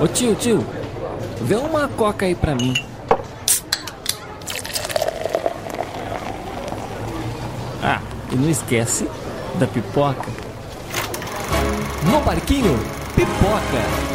Ô tio, tio, vê uma coca aí pra mim. Ah, e não esquece da pipoca. No barquinho, pipoca.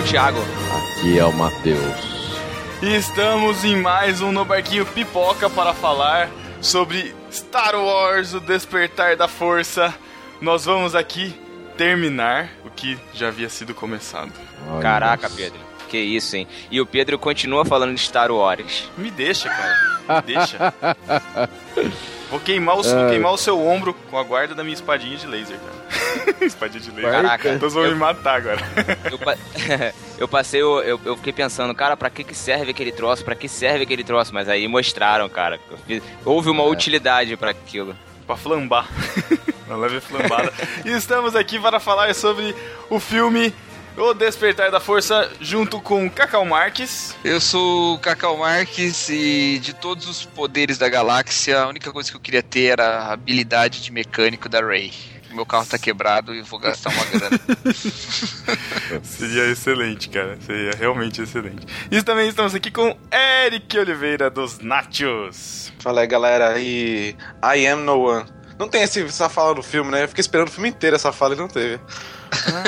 O Thiago. Aqui é o Matheus. E estamos em mais um No Barquinho Pipoca para falar sobre Star Wars, o Despertar da Força. Nós vamos aqui terminar o que já havia sido começado. Olha Caraca. Pedro. Que isso, hein? E o Pedro continua falando de Star Wars. Me deixa, cara. Me deixa. Vou queimar, o, vou queimar o seu ombro com a guarda da minha espadinha de laser, cara. espadinha de laser. Caraca. Todos vão Eu- me matar agora. Eu, pa- eu passei, eu, eu, eu fiquei pensando, cara, pra que, que serve aquele troço? Pra que serve aquele troço? Mas aí mostraram, cara. Houve uma utilidade pra aquilo. pra flambar. Uma leve flambada. e estamos aqui para falar sobre o filme O Despertar da Força, junto com Cacau Marques. Eu sou o Cacau Marques e de todos os poderes da galáxia, a única coisa que eu queria ter era a habilidade de mecânico da Ray. Meu carro tá quebrado e eu vou gastar uma grana. Seria excelente, cara. Seria realmente excelente. E também estamos aqui com Eric Oliveira dos Nachos. Fala aí, galera. E I am no one. Não tem esse- essa fala no filme, né? Eu fiquei esperando o filme inteiro essa fala e não teve.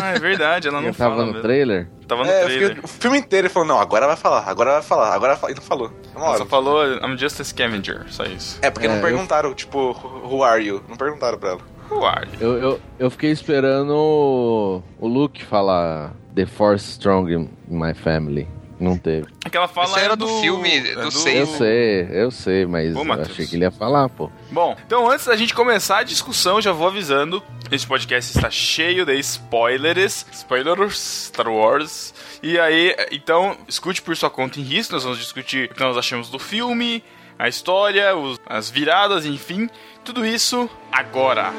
Ah, é verdade, ela não Eu tava fala no mesmo. trailer? Tava no é, eu trailer. fiquei o filme inteiro ele falou, não, agora vai falar, agora vai falar, agora vai falar. E não falou. Uma Ela hora. só falou I'm just a scavenger, só isso. É, porque É, não eu- perguntaram, tipo, who are you? Não perguntaram pra ela. Who are you? Eu, eu, eu fiquei esperando o, o Luke falar The Force Strong in my family. Não teve. Aquela fala Isso era é do filme, do é seis. Eu sei, eu sei, mas Ô, eu achei que ele ia falar, pô. Bom, então antes da gente começar a discussão, já vou avisando. Esse podcast está cheio de spoilers. Spoilers, Star Wars. E aí, então, escute por sua conta em risco. Nós vamos discutir o que nós achamos do filme, a história, os- as viradas, enfim. Tudo isso agora.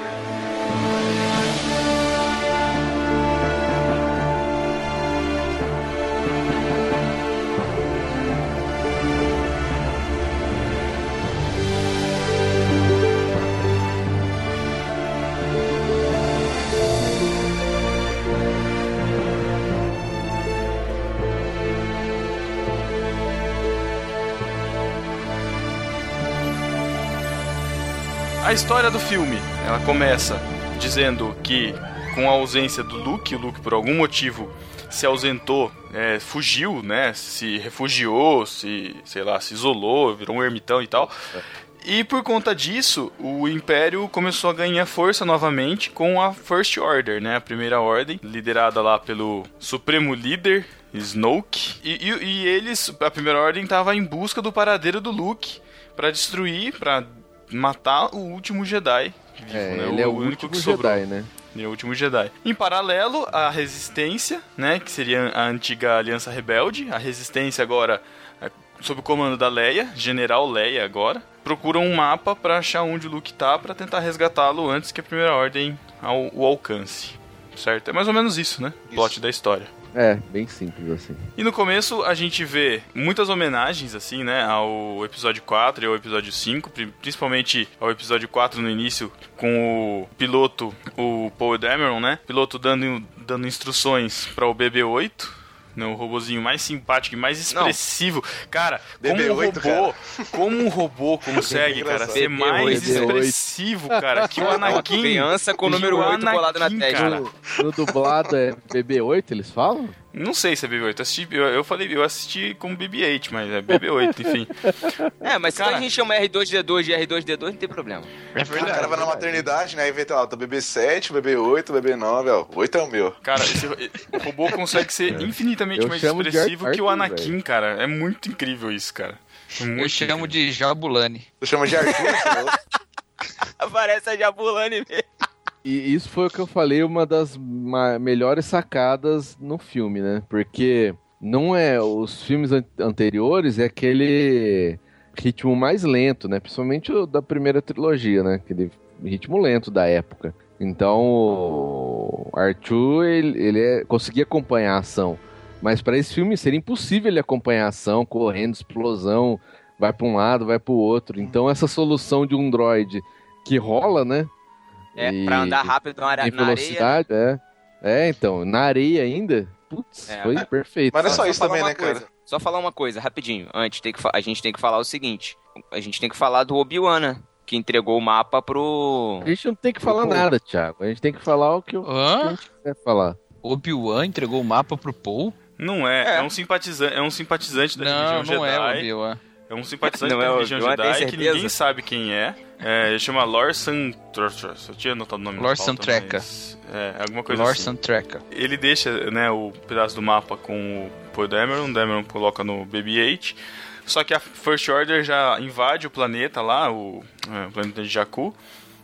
A história do filme, ela começa dizendo que com a ausência do Luke, o Luke por algum motivo se ausentou, é, fugiu, né? Se refugiou, se, sei lá, se isolou, virou um ermitão e tal. E por conta disso, o Império começou a ganhar força novamente com a First Order, né? A primeira ordem, liderada lá pelo Supremo Líder Snoke. E, e- e eles, a primeira ordem, tava em busca do paradeiro do Luke pra destruir, pra matar o último Jedi. vivo, É, né? ele é o último Jedi, né? Ele é o último Jedi. Em paralelo, a Resistência, né? Que seria a antiga Aliança Rebelde. A Resistência agora, é, sob o comando da Leia, General Leia agora, procura um mapa pra achar onde o Luke tá pra tentar resgatá-lo antes que a Primeira Ordem ao, o alcance. Certo? É mais ou menos isso, né? O plot da história. É, bem simples assim. E no começo a gente vê muitas homenagens, assim, né, ao episódio 4 e ao episódio 5, pri- principalmente ao episódio 4 no início, com o piloto, o Paul Dameron, né, piloto dando, dando instruções para o BB-8, né, o robozinho mais simpático e mais expressivo. Cara, como um BB-8, robô, como um robô consegue, cara, ser BB-8. mais BB-8. expressivo, cara, que o Anakin... Criança com o número o 8 colado na Anakin, testa. cara. No, no dublado é BB-8, eles falam? Não sei se é BB-8. Eu, assisti, eu, eu falei, eu assisti com BB-8, mas é BB-8, enfim. É, mas se Cara- a gente chama R2D2 de R2D2, não tem problema. É O cara vai na maternidade, né? Aí vê, lá, tá BB7, BB8, BB9, ó. 8 é o meu. Cara, esse o robô consegue ser infinitamente Eu mais expressivo que o Arthur, Anakin, velho. cara. É muito incrível isso, cara. É muito Eu chamo incrível. de Jabulani. Tu chama de Arthur? Aparece a Jabulani mesmo. E isso foi o que eu falei, uma das melhores sacadas no filme, né? Porque não é. Os filmes an- anteriores é aquele ritmo mais lento, né? Principalmente o da primeira trilogia, né? Aquele ritmo lento da época. Então, o Arthur, ele, ele é- conseguia acompanhar a ação. Mas para esse filme seria impossível ele acompanhar a ação, correndo, explosão, vai para um lado, vai para o outro. Então, essa solução de um droid que rola, né? É, E- pra andar rápido na, are- em na areia. velocidade, é. É, então, na areia ainda. Putz, É. foi perfeito. Mas não é só isso falar também, uma né, coisa, cara? Só falar uma coisa, rapidinho. Antes, tem que fa- a gente tem que falar o seguinte. A gente tem que falar do Obi-Wan, né? Que entregou o mapa pro... A gente não tem que falar nada, Thiago. A gente tem que falar o que, o que a Hã? gente quer falar. Obi-Wan entregou o mapa pro Paul? Não é, é, É. um simpatizante, é um simpatizante da Não, religião não é Jedi. Obi-Wan. É um simpatizante Não da é o religião tem Jedi que ninguém sabe quem é. é ele chama Lorsan. Eu tinha anotado o nome Lorsan Treca. mas- É, alguma coisa Lorsan assim. Treca. Ele deixa né, o pedaço do mapa com o Dameron, o Dameron coloca no BB-8. Só que a First Order já invade o planeta lá, o, é, o planeta de Jakku,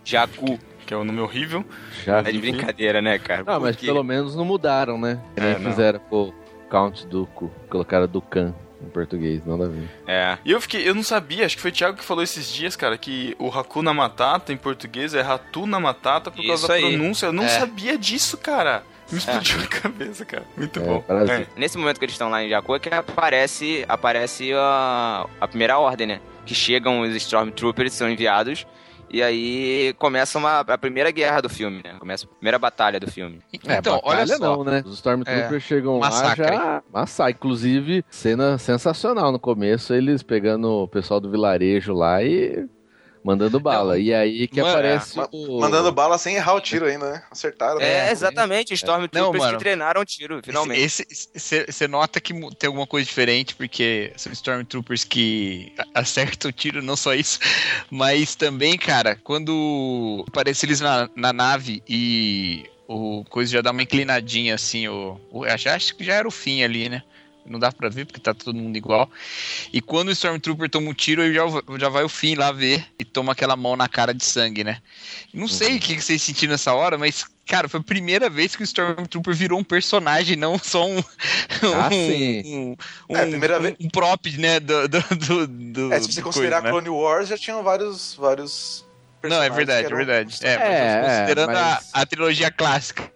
Jakku. que é um nome horrível. Já. É de brincadeira, né, cara? Ah, mas Porque- pelo menos não mudaram, né? Nem É, fizeram o Count Dooku. Colocaram Dukan em português, nada a ver. É. E eu fiquei, eu não sabia, acho que foi o Thiago que falou esses dias, cara, que o Hakuna Matata em português é Ratuna Matata por causa Isso da aí. pronúncia. Eu não É. sabia disso, cara. Me explodiu a cabeça, cara. Muito É, bom. Brasil. Nesse momento que eles estão lá em Jakku é que aparece, aparece a, a primeira ordem, né? Que chegam os Stormtroopers, são enviados, e aí começa uma, a primeira guerra do filme, né? Começa a primeira batalha do filme. Então, olha batalha só. não, né? Os Stormtroopers É, chegam massacre. lá já... Massacre. Inclusive, cena sensacional no começo, eles pegando o pessoal do vilarejo lá e mandando bala. e aí que Mano, aparece Ma- o... Mandando bala sem errar o tiro ainda, né? Acertaram. É, né? exatamente, Stormtroopers Não, mano. que treinaram tiro, finalmente. Esse Você nota que tem alguma coisa diferente, porque são Stormtroopers que a- acertam o tiro, não só isso, mas também, cara, quando aparece eles na, na nave e o coisa já dá uma inclinadinha assim, o, o, acho que já era o fim ali, né? Não dá pra ver porque tá todo mundo igual. E quando o Stormtrooper toma um tiro, aí já, já vai o fim lá ver e toma aquela mão na cara de sangue, né? Não sei o que vocês sentiram nessa hora, mas, cara, foi a primeira vez que o Stormtrooper virou um personagem, não só um. Ah, um, sim. um, É, primeira um- vez- um prop, né? Do, do, do, do- É, se você considerar coisa, né? Clone Wars, já tinham vários. vários Não, é verdade, que é eram- verdade. É, mas É, considerando é, mas- a, a trilogia clássica.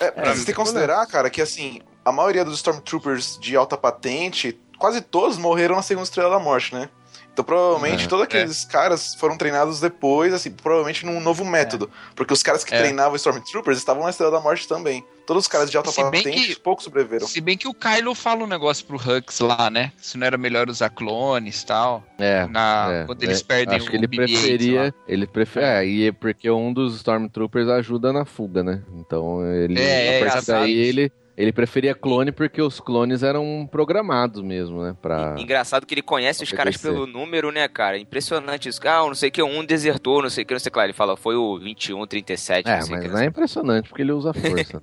É, É, mas você tem que considerar, cara, que assim, a maioria dos Stormtroopers de alta patente, quase todos morreram na segunda estrela da morte, né? Então provavelmente É, todos aqueles caras foram treinados depois, assim, provavelmente num novo método. Porque os caras que É. treinavam Stormtroopers estavam na estrela da morte também. Todos os caras de alta Se patente, que- poucos sobreviveram. Se bem que o Kylo fala um negócio pro Hux lá, né? Se não era melhor usar clones e tal. É, Na, é, quando eles é, perdem Acho o que ele BB-8 lá. preferia. Ele prefere. É, e é porque um dos Stormtroopers ajuda na fuga, né? Então ele. É, é, a partir daí ele. Ele preferia clone porque os clones eram programados mesmo, né? Pra... Engraçado que ele conhece os caras pelo número, né, cara? Impressionante isso. Ah, não sei o que, um desertou, não sei o que, não sei o que lá. Ele fala, foi o 21, 37, É, não sei o mas que. não é impressionante porque ele usa força.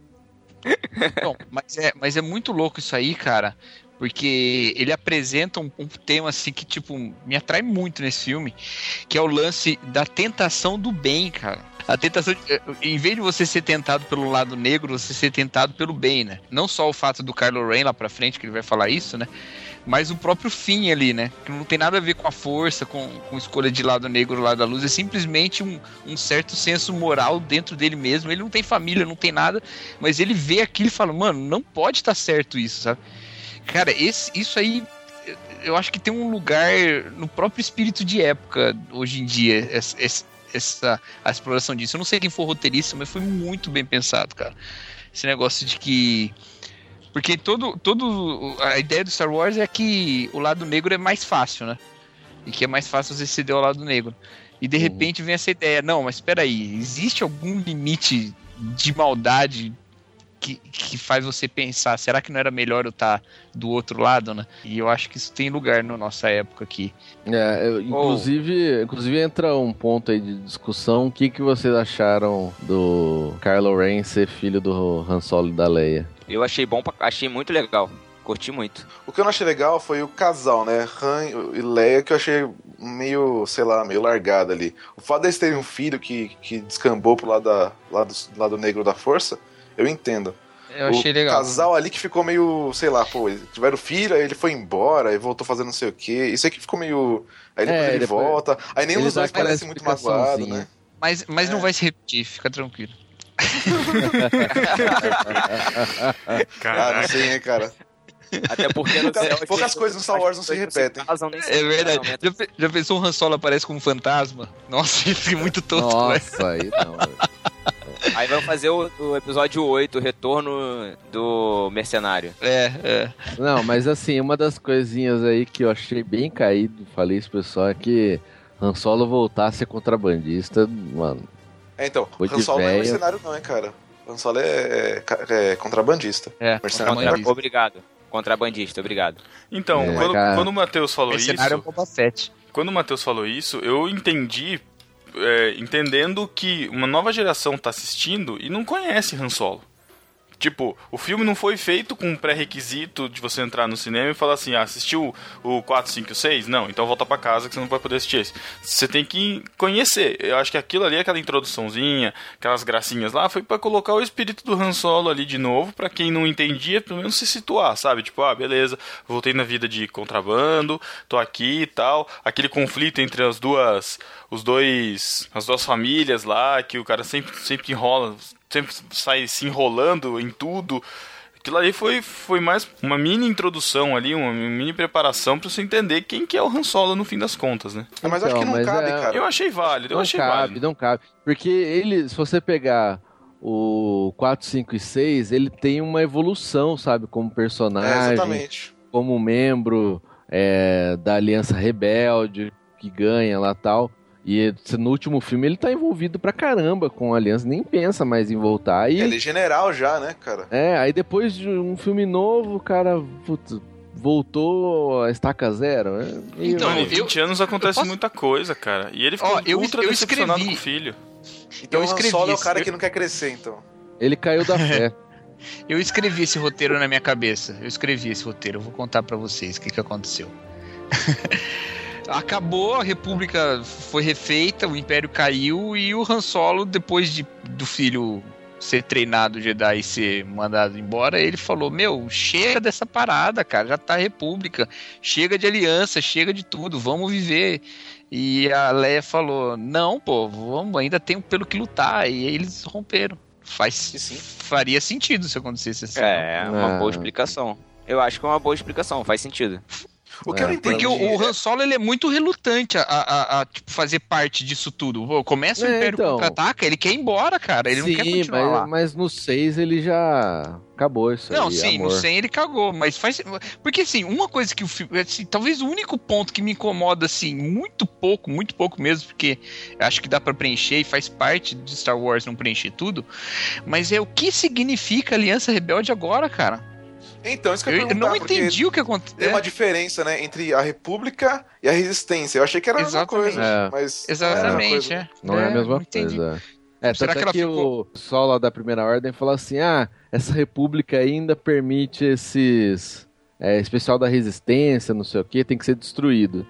Não, mas é, mas é muito louco isso aí, cara. Porque ele apresenta um, um tema assim que, tipo, me atrai muito nesse filme, que é o lance da tentação do bem, cara. A tentação, de, em vez de você ser tentado pelo lado negro, você ser tentado pelo bem, né? Não só o fato do Kylo Ren lá pra frente, que ele vai falar isso, né? Mas o próprio fim ali, né? Que não tem nada a ver com a força, com, com escolha de lado negro lado da luz. É simplesmente um, um certo senso moral dentro dele mesmo. Ele não tem família, não tem nada, mas ele vê aquilo e fala, mano, não pode estar certo isso, sabe? Cara, esse, isso aí eu acho que tem um lugar no próprio espírito de época hoje em dia, essa, essa a exploração disso. Eu não sei quem for roteirista, mas foi muito bem pensado, cara. Esse negócio de que. Porque todo, todo. A ideia do Star Wars é que o lado negro é mais fácil, né? E que é mais fácil você ceder ao lado negro. E de repente vem essa ideia, não, mas espera aí, existe algum limite de maldade que, que faz você pensar, será que não era melhor eu estar do outro lado, né? E eu acho que isso tem lugar na nossa época aqui. É, eu- inclusive, inclusive entra um ponto aí de discussão. O que, que vocês acharam do Kylo Ren ser filho do Han Solo e da Leia? Eu achei bom, pra- achei muito legal. Curti muito. O que eu não achei legal foi o casal, né? Han e Leia, que eu achei meio, sei lá, meio largado ali. O fato deles terem um filho que, que descambou pro lado, da, lado, lado negro da força, eu entendo. Eu achei o legal. casal ali que ficou meio, sei lá, pô, eles tiveram filho, aí ele foi embora, aí voltou fazendo não sei o quê. Isso aqui ficou meio. Aí depois É, ele depois- volta. Aí nenhum dos dá dois aquela parece muito magoado, né? Mas, mas É. não vai se repetir, fica tranquilo. Ah, não sei, né, cara? Até porque no Poucas- céu, poucas gente, coisas no Star Wars não se repetem. casam nem É verdade. Já, já pensou um Han Solo aparece como fantasma? Nossa, isso é muito tosco, né? Nossa, aí não. Aí vai fazer o, o episódio 8, o retorno do mercenário. É, é. Não, mas assim, uma das coisinhas aí que eu achei bem caído, falei isso pro pessoal, é que Han Solo voltar a ser contrabandista, mano. É, então, Han Solo não é véia. mercenário, não, hein, cara. Han Solo é, é- é contrabandista. É, Mercenário. Obrigado. Contrabandista, obrigado. Então, É, quando, cara. quando o Matheus falou Mercenário é o isso, Boba Fett. quando o Matheus falou isso, eu entendi, é, entendendo que uma nova geração tá assistindo e não conhece Han Solo. Tipo, o filme não foi feito com um pré-requisito de você entrar no cinema e falar assim, ah, assistiu o 4, 5 e 6? Não, então volta pra casa que você não vai poder assistir esse. Você tem que conhecer. Eu acho que aquilo ali, aquela introduçãozinha, aquelas gracinhas lá, foi pra colocar o espírito do Han Solo ali de novo, pra quem não entendia, pelo menos se situar, sabe? Tipo, ah, beleza, voltei na vida de contrabando, tô aqui e tal. Aquele conflito entre as duas, os dois, as duas famílias lá, que o cara sempre, sempre enrola, sempre sai se enrolando em tudo. Aquilo ali foi, foi mais uma mini introdução ali, uma mini preparação pra você entender quem que é o Han Solo no fim das contas, né? Ah, mas eu acho que Então, não mas cabe, é- cara. Eu achei válido, eu Não achei cabe, válido. não cabe. Porque ele, se você pegar o 4, 5 e 6, ele tem uma evolução, sabe? Como É, personagem, exatamente. como membro é, da Aliança Rebelde, que ganha lá tal. E no último filme ele tá envolvido pra caramba com a Aliança, nem pensa mais em voltar. Aí, Ele é general já, né, cara? é, aí depois de um filme novo, o cara putz, voltou a estaca zero. né? Então, Mano, em eu- 20 anos acontece eu posso- muita coisa, cara. E ele ficou Ó, eu- ultra eu decepcionado escrevi- com o filho. Então Eu o Han escrevi Solo é o cara eu- que não quer crescer, então. Ele caiu da fé. Eu escrevi esse roteiro na minha cabeça. Eu escrevi esse roteiro. Eu vou contar pra vocês o que, que aconteceu. Acabou, a República foi refeita, o Império caiu e o Han Solo, depois de, do filho ser treinado Jedi e ser mandado embora, ele falou: Meu, chega dessa parada, cara, já tá a República, chega de aliança, chega de tudo, vamos viver. E a Leia falou: Não, pô, vamos, ainda tem pelo que lutar. E aí eles romperam. Faz, sim. faria sentido se acontecesse assim. É, uma Ah. boa explicação. Eu acho que é uma boa explicação, faz sentido. O que eu É, não entendi. Porque o, o é- Han Solo ele é muito relutante a, a- a, tipo, fazer parte disso tudo. Pô, começa o É, Império então. contra-ataca, ele quer ir embora, cara. Ele sim, não quer continuar mas, lá. mas no 6 ele já acabou isso Não, aí, sim, amor. no 100 ele cagou, mas faz. Porque assim, uma coisa que o filme. Assim, talvez o único ponto que me incomoda, assim, muito pouco, muito pouco mesmo, porque acho que dá pra preencher e faz parte de Star Wars não preencher tudo, mas é o que significa Aliança Rebelde agora, cara. Então, isso que eu, Eu, não entendi o que aconteceu. Tem uma diferença, né, entre a República e a Resistência. Eu achei que era a mesma coisa, É. mas... Exatamente, não é. Não é, a mesma coisa. É, Será que é ela que ficou- o pessoal lá da Primeira Ordem falou assim: ah, essa república ainda permite esses. É, esse pessoal da resistência, não sei o que, tem que ser destruído.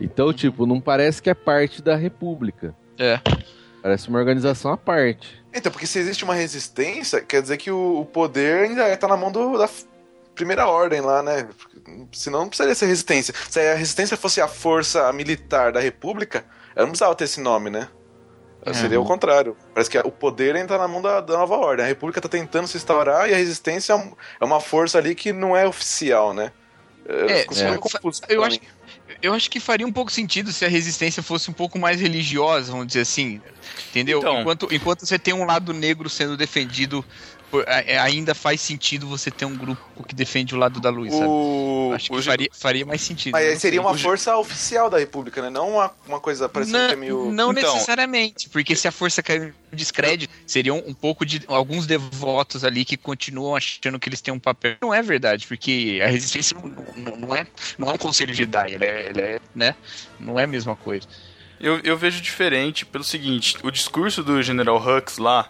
Então, Uhum. tipo, não parece que é parte da república. É. Parece uma organização à parte. Então, porque se existe uma resistência, quer dizer que o, o poder ainda tá na mão do- da primeira ordem lá, né? Senão não precisaria ser resistência. Se a resistência fosse a força militar da república, ela não precisava ter esse nome, né? Seria o contrário. Parece que o poder ainda tá na mão da, da nova ordem. A república tá tentando se instaurar e a resistência é é uma força ali que não é oficial, né? É, ficou meio é. confuso Eu acho, eu acho que faria um pouco sentido se a resistência fosse um pouco mais religiosa, vamos dizer assim. Entendeu? Então. Enquanto, enquanto você tem um lado negro sendo defendido, é, ainda faz sentido você ter um grupo que defende o lado da luz, sabe? O, Acho que o- faria, faria mais sentido. Mas não seria sei. uma força oficial da república, né? Não uma, uma coisa parecendo Não, que é meio... não Então- necessariamente, porque se a força caiu em descrédito, seriam um pouco de alguns devotos ali que continuam achando que eles têm um papel. Não é verdade, porque a resistência não, não- não é, não é um conselho de Jedi, ele é, ele é, né? Não é a mesma coisa. Eu, eu vejo diferente pelo seguinte: o discurso do General Hux lá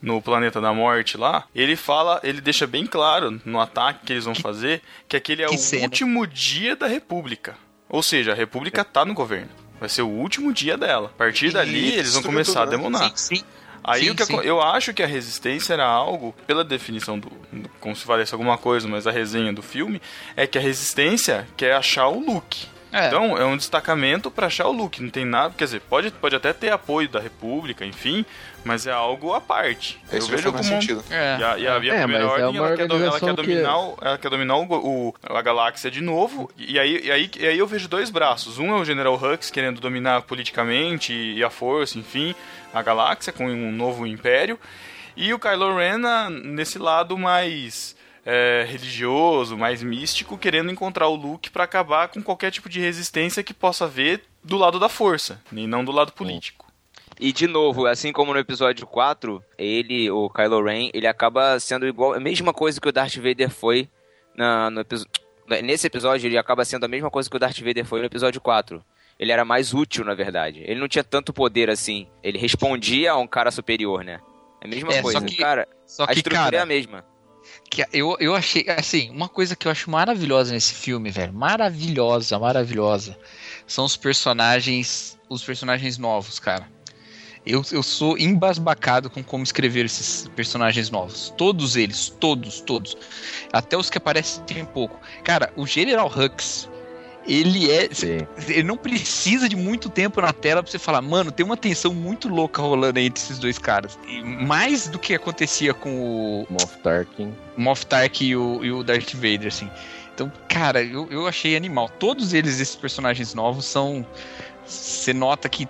no Planeta da Morte lá, ele fala, ele deixa bem claro no ataque que eles vão fazer que aquele é que o cena. último dia da República. Ou seja, a República tá no governo. Vai ser o último dia dela. A partir dali, eles vão começar a demonar. Sim, sim. Aí Sim, o que sim. eu acho que a resistência era algo, pela definição do, do- como se valesse alguma coisa, mas a resenha do filme é que a resistência quer achar o Luke. É. Então é um destacamento pra achar o Luke, não tem nada, quer dizer, pode, pode até ter apoio da República, enfim, mas é algo à parte. Esse já faz mais sentido. É. E a, e a, e a É, primeira é ordem, uma ela, quer, ela quer que- dominar, o, ela quer dominar o, o- a galáxia de novo. E aí, e, aí, e aí eu vejo dois braços. Um é o General Hux querendo dominar politicamente e, a força, enfim, a galáxia com um novo império. E o Kylo Ren na- nesse lado mais é, religioso, mais místico, querendo encontrar o Luke pra acabar com qualquer tipo de resistência que possa haver do lado da força, e não do lado político. E de novo, assim como no episódio 4, ele, o Kylo Ren, ele acaba sendo igual, a mesma coisa que o Darth Vader foi na, no episódio. Nesse episódio, ele acaba sendo a mesma coisa que o Darth Vader foi no episódio 4. Ele era mais útil, na verdade. Ele não tinha tanto poder assim. Ele respondia a um cara superior, né? É a mesma É, só coisa. que- cara, Só a que, estrutura é cara, a mesma. Que eu, eu achei, assim, uma coisa que eu acho maravilhosa nesse filme, velho, maravilhosa, maravilhosa, são os personagens, os personagens novos, cara. Eu, eu sou embasbacado com como escrever esses personagens novos. Todos eles, todos, todos. Até os que aparecem tem pouco. Cara, o General Hux, ele é. Sim. Ele não precisa de muito tempo na tela pra você falar, mano, tem uma tensão muito louca rolando aí entre esses dois caras. E mais do que acontecia com o, Moff Tarkin. Moff Tark e o, e o Darth Vader, assim. Então, cara, eu, eu achei animal. Todos eles, esses personagens novos, são. Você nota que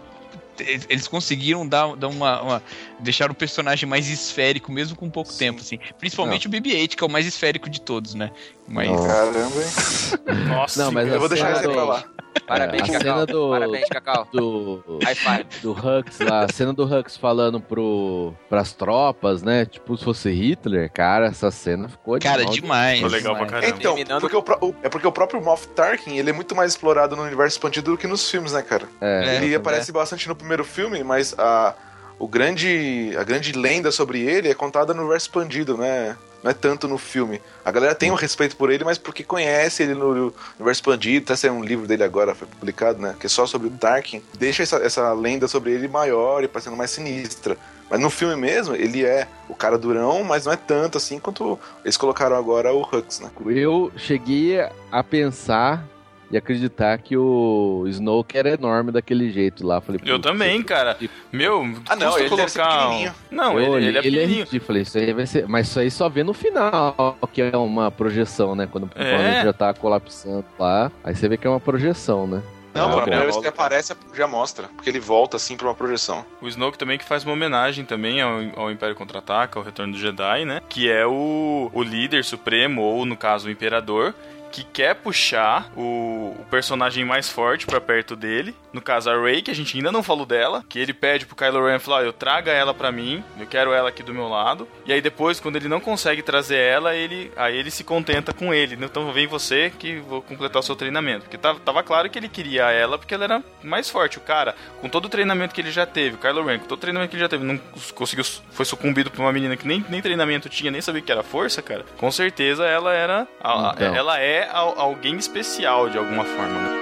eles conseguiram dar, dar uma, uma- deixar o personagem mais esférico, mesmo com pouco tempo, assim. Principalmente o BB-8, que é o mais esférico de todos, né? Mas. Não. Caramba, hein? Nossa, Não, mas Eu vou deixar do- pra lá. Parabéns, a Cacau. cena do- Parabéns, Cacau. Do, High five. do Hux lá, a cena do Hux falando pro, pras tropas, né? Tipo, se fosse Hitler, cara, essa cena ficou Cara, demais. Ficou legal pra demais. caramba. Então, Terminando- porque o, é porque o próprio Moff Tarkin, ele é muito mais explorado no universo expandido do que nos filmes, né, cara? É, ele é. aparece bastante no primeiro filme, mas a, o grande, a grande lenda sobre ele é contada no universo expandido, né? Não é tanto no filme. A galera tem um respeito por ele, mas porque conhece ele no universo expandido, até saiu um livro dele agora, foi publicado, né? Que é só sobre o Tarkin. Deixa essa, essa lenda sobre ele maior e parecendo mais sinistra. Mas no filme mesmo, ele é o cara durão, mas não é tanto assim quanto eles colocaram agora o Hux, né? Eu cheguei a pensar e acreditar que o Snoke era enorme daquele jeito lá. Falei, Eu "Putz, também, cara. Meu, Ah, não, ele colocar. um- pequenininho. Não, eu ele, olhei, ele é ele é pequenininho. ridículo. Falei, isso aí vai ser. Mas isso aí só vê no final, que é uma projeção, né? Quando o É. planeta já tá colapsando lá. Aí você vê que é uma projeção, né? Não, Ah, a primeira vez que ele aparece já mostra, porque ele volta assim pra uma projeção. O Snoke também que faz uma homenagem também ao, ao Império Contra-Ataca, ao Retorno do Jedi, né? Que é o, o líder supremo, ou no caso o Imperador, que quer puxar o, o personagem mais forte pra perto dele. No caso, a Rey, que a gente ainda não falou dela. Que ele pede pro Kylo Ren falar: eu traga ela pra mim, eu quero ela aqui do meu lado. E aí depois, quando ele não consegue trazer ela, ele aí ele se contenta com ele. Então vem você que vou completar o seu treinamento. Porque tava, tava claro que ele queria ela porque ela era mais forte. O cara, com todo o treinamento que ele já teve, o Kylo Ren, com todo o treinamento que ele já teve, não conseguiu, foi sucumbido pra uma menina que nem, nem treinamento tinha, nem sabia que era força, cara. Com certeza ela era. a- Então. Ela é al- alguém especial de alguma forma, né?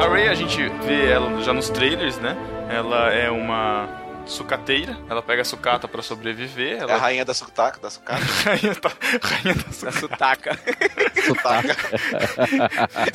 A Ray, a gente vê ela já nos trailers, né? Ela é uma sucateira, ela pega a sucata pra sobreviver. É a Ela rainha da sucata, da sucata. rainha, rainha da sucata. Sutaca. Sutaca.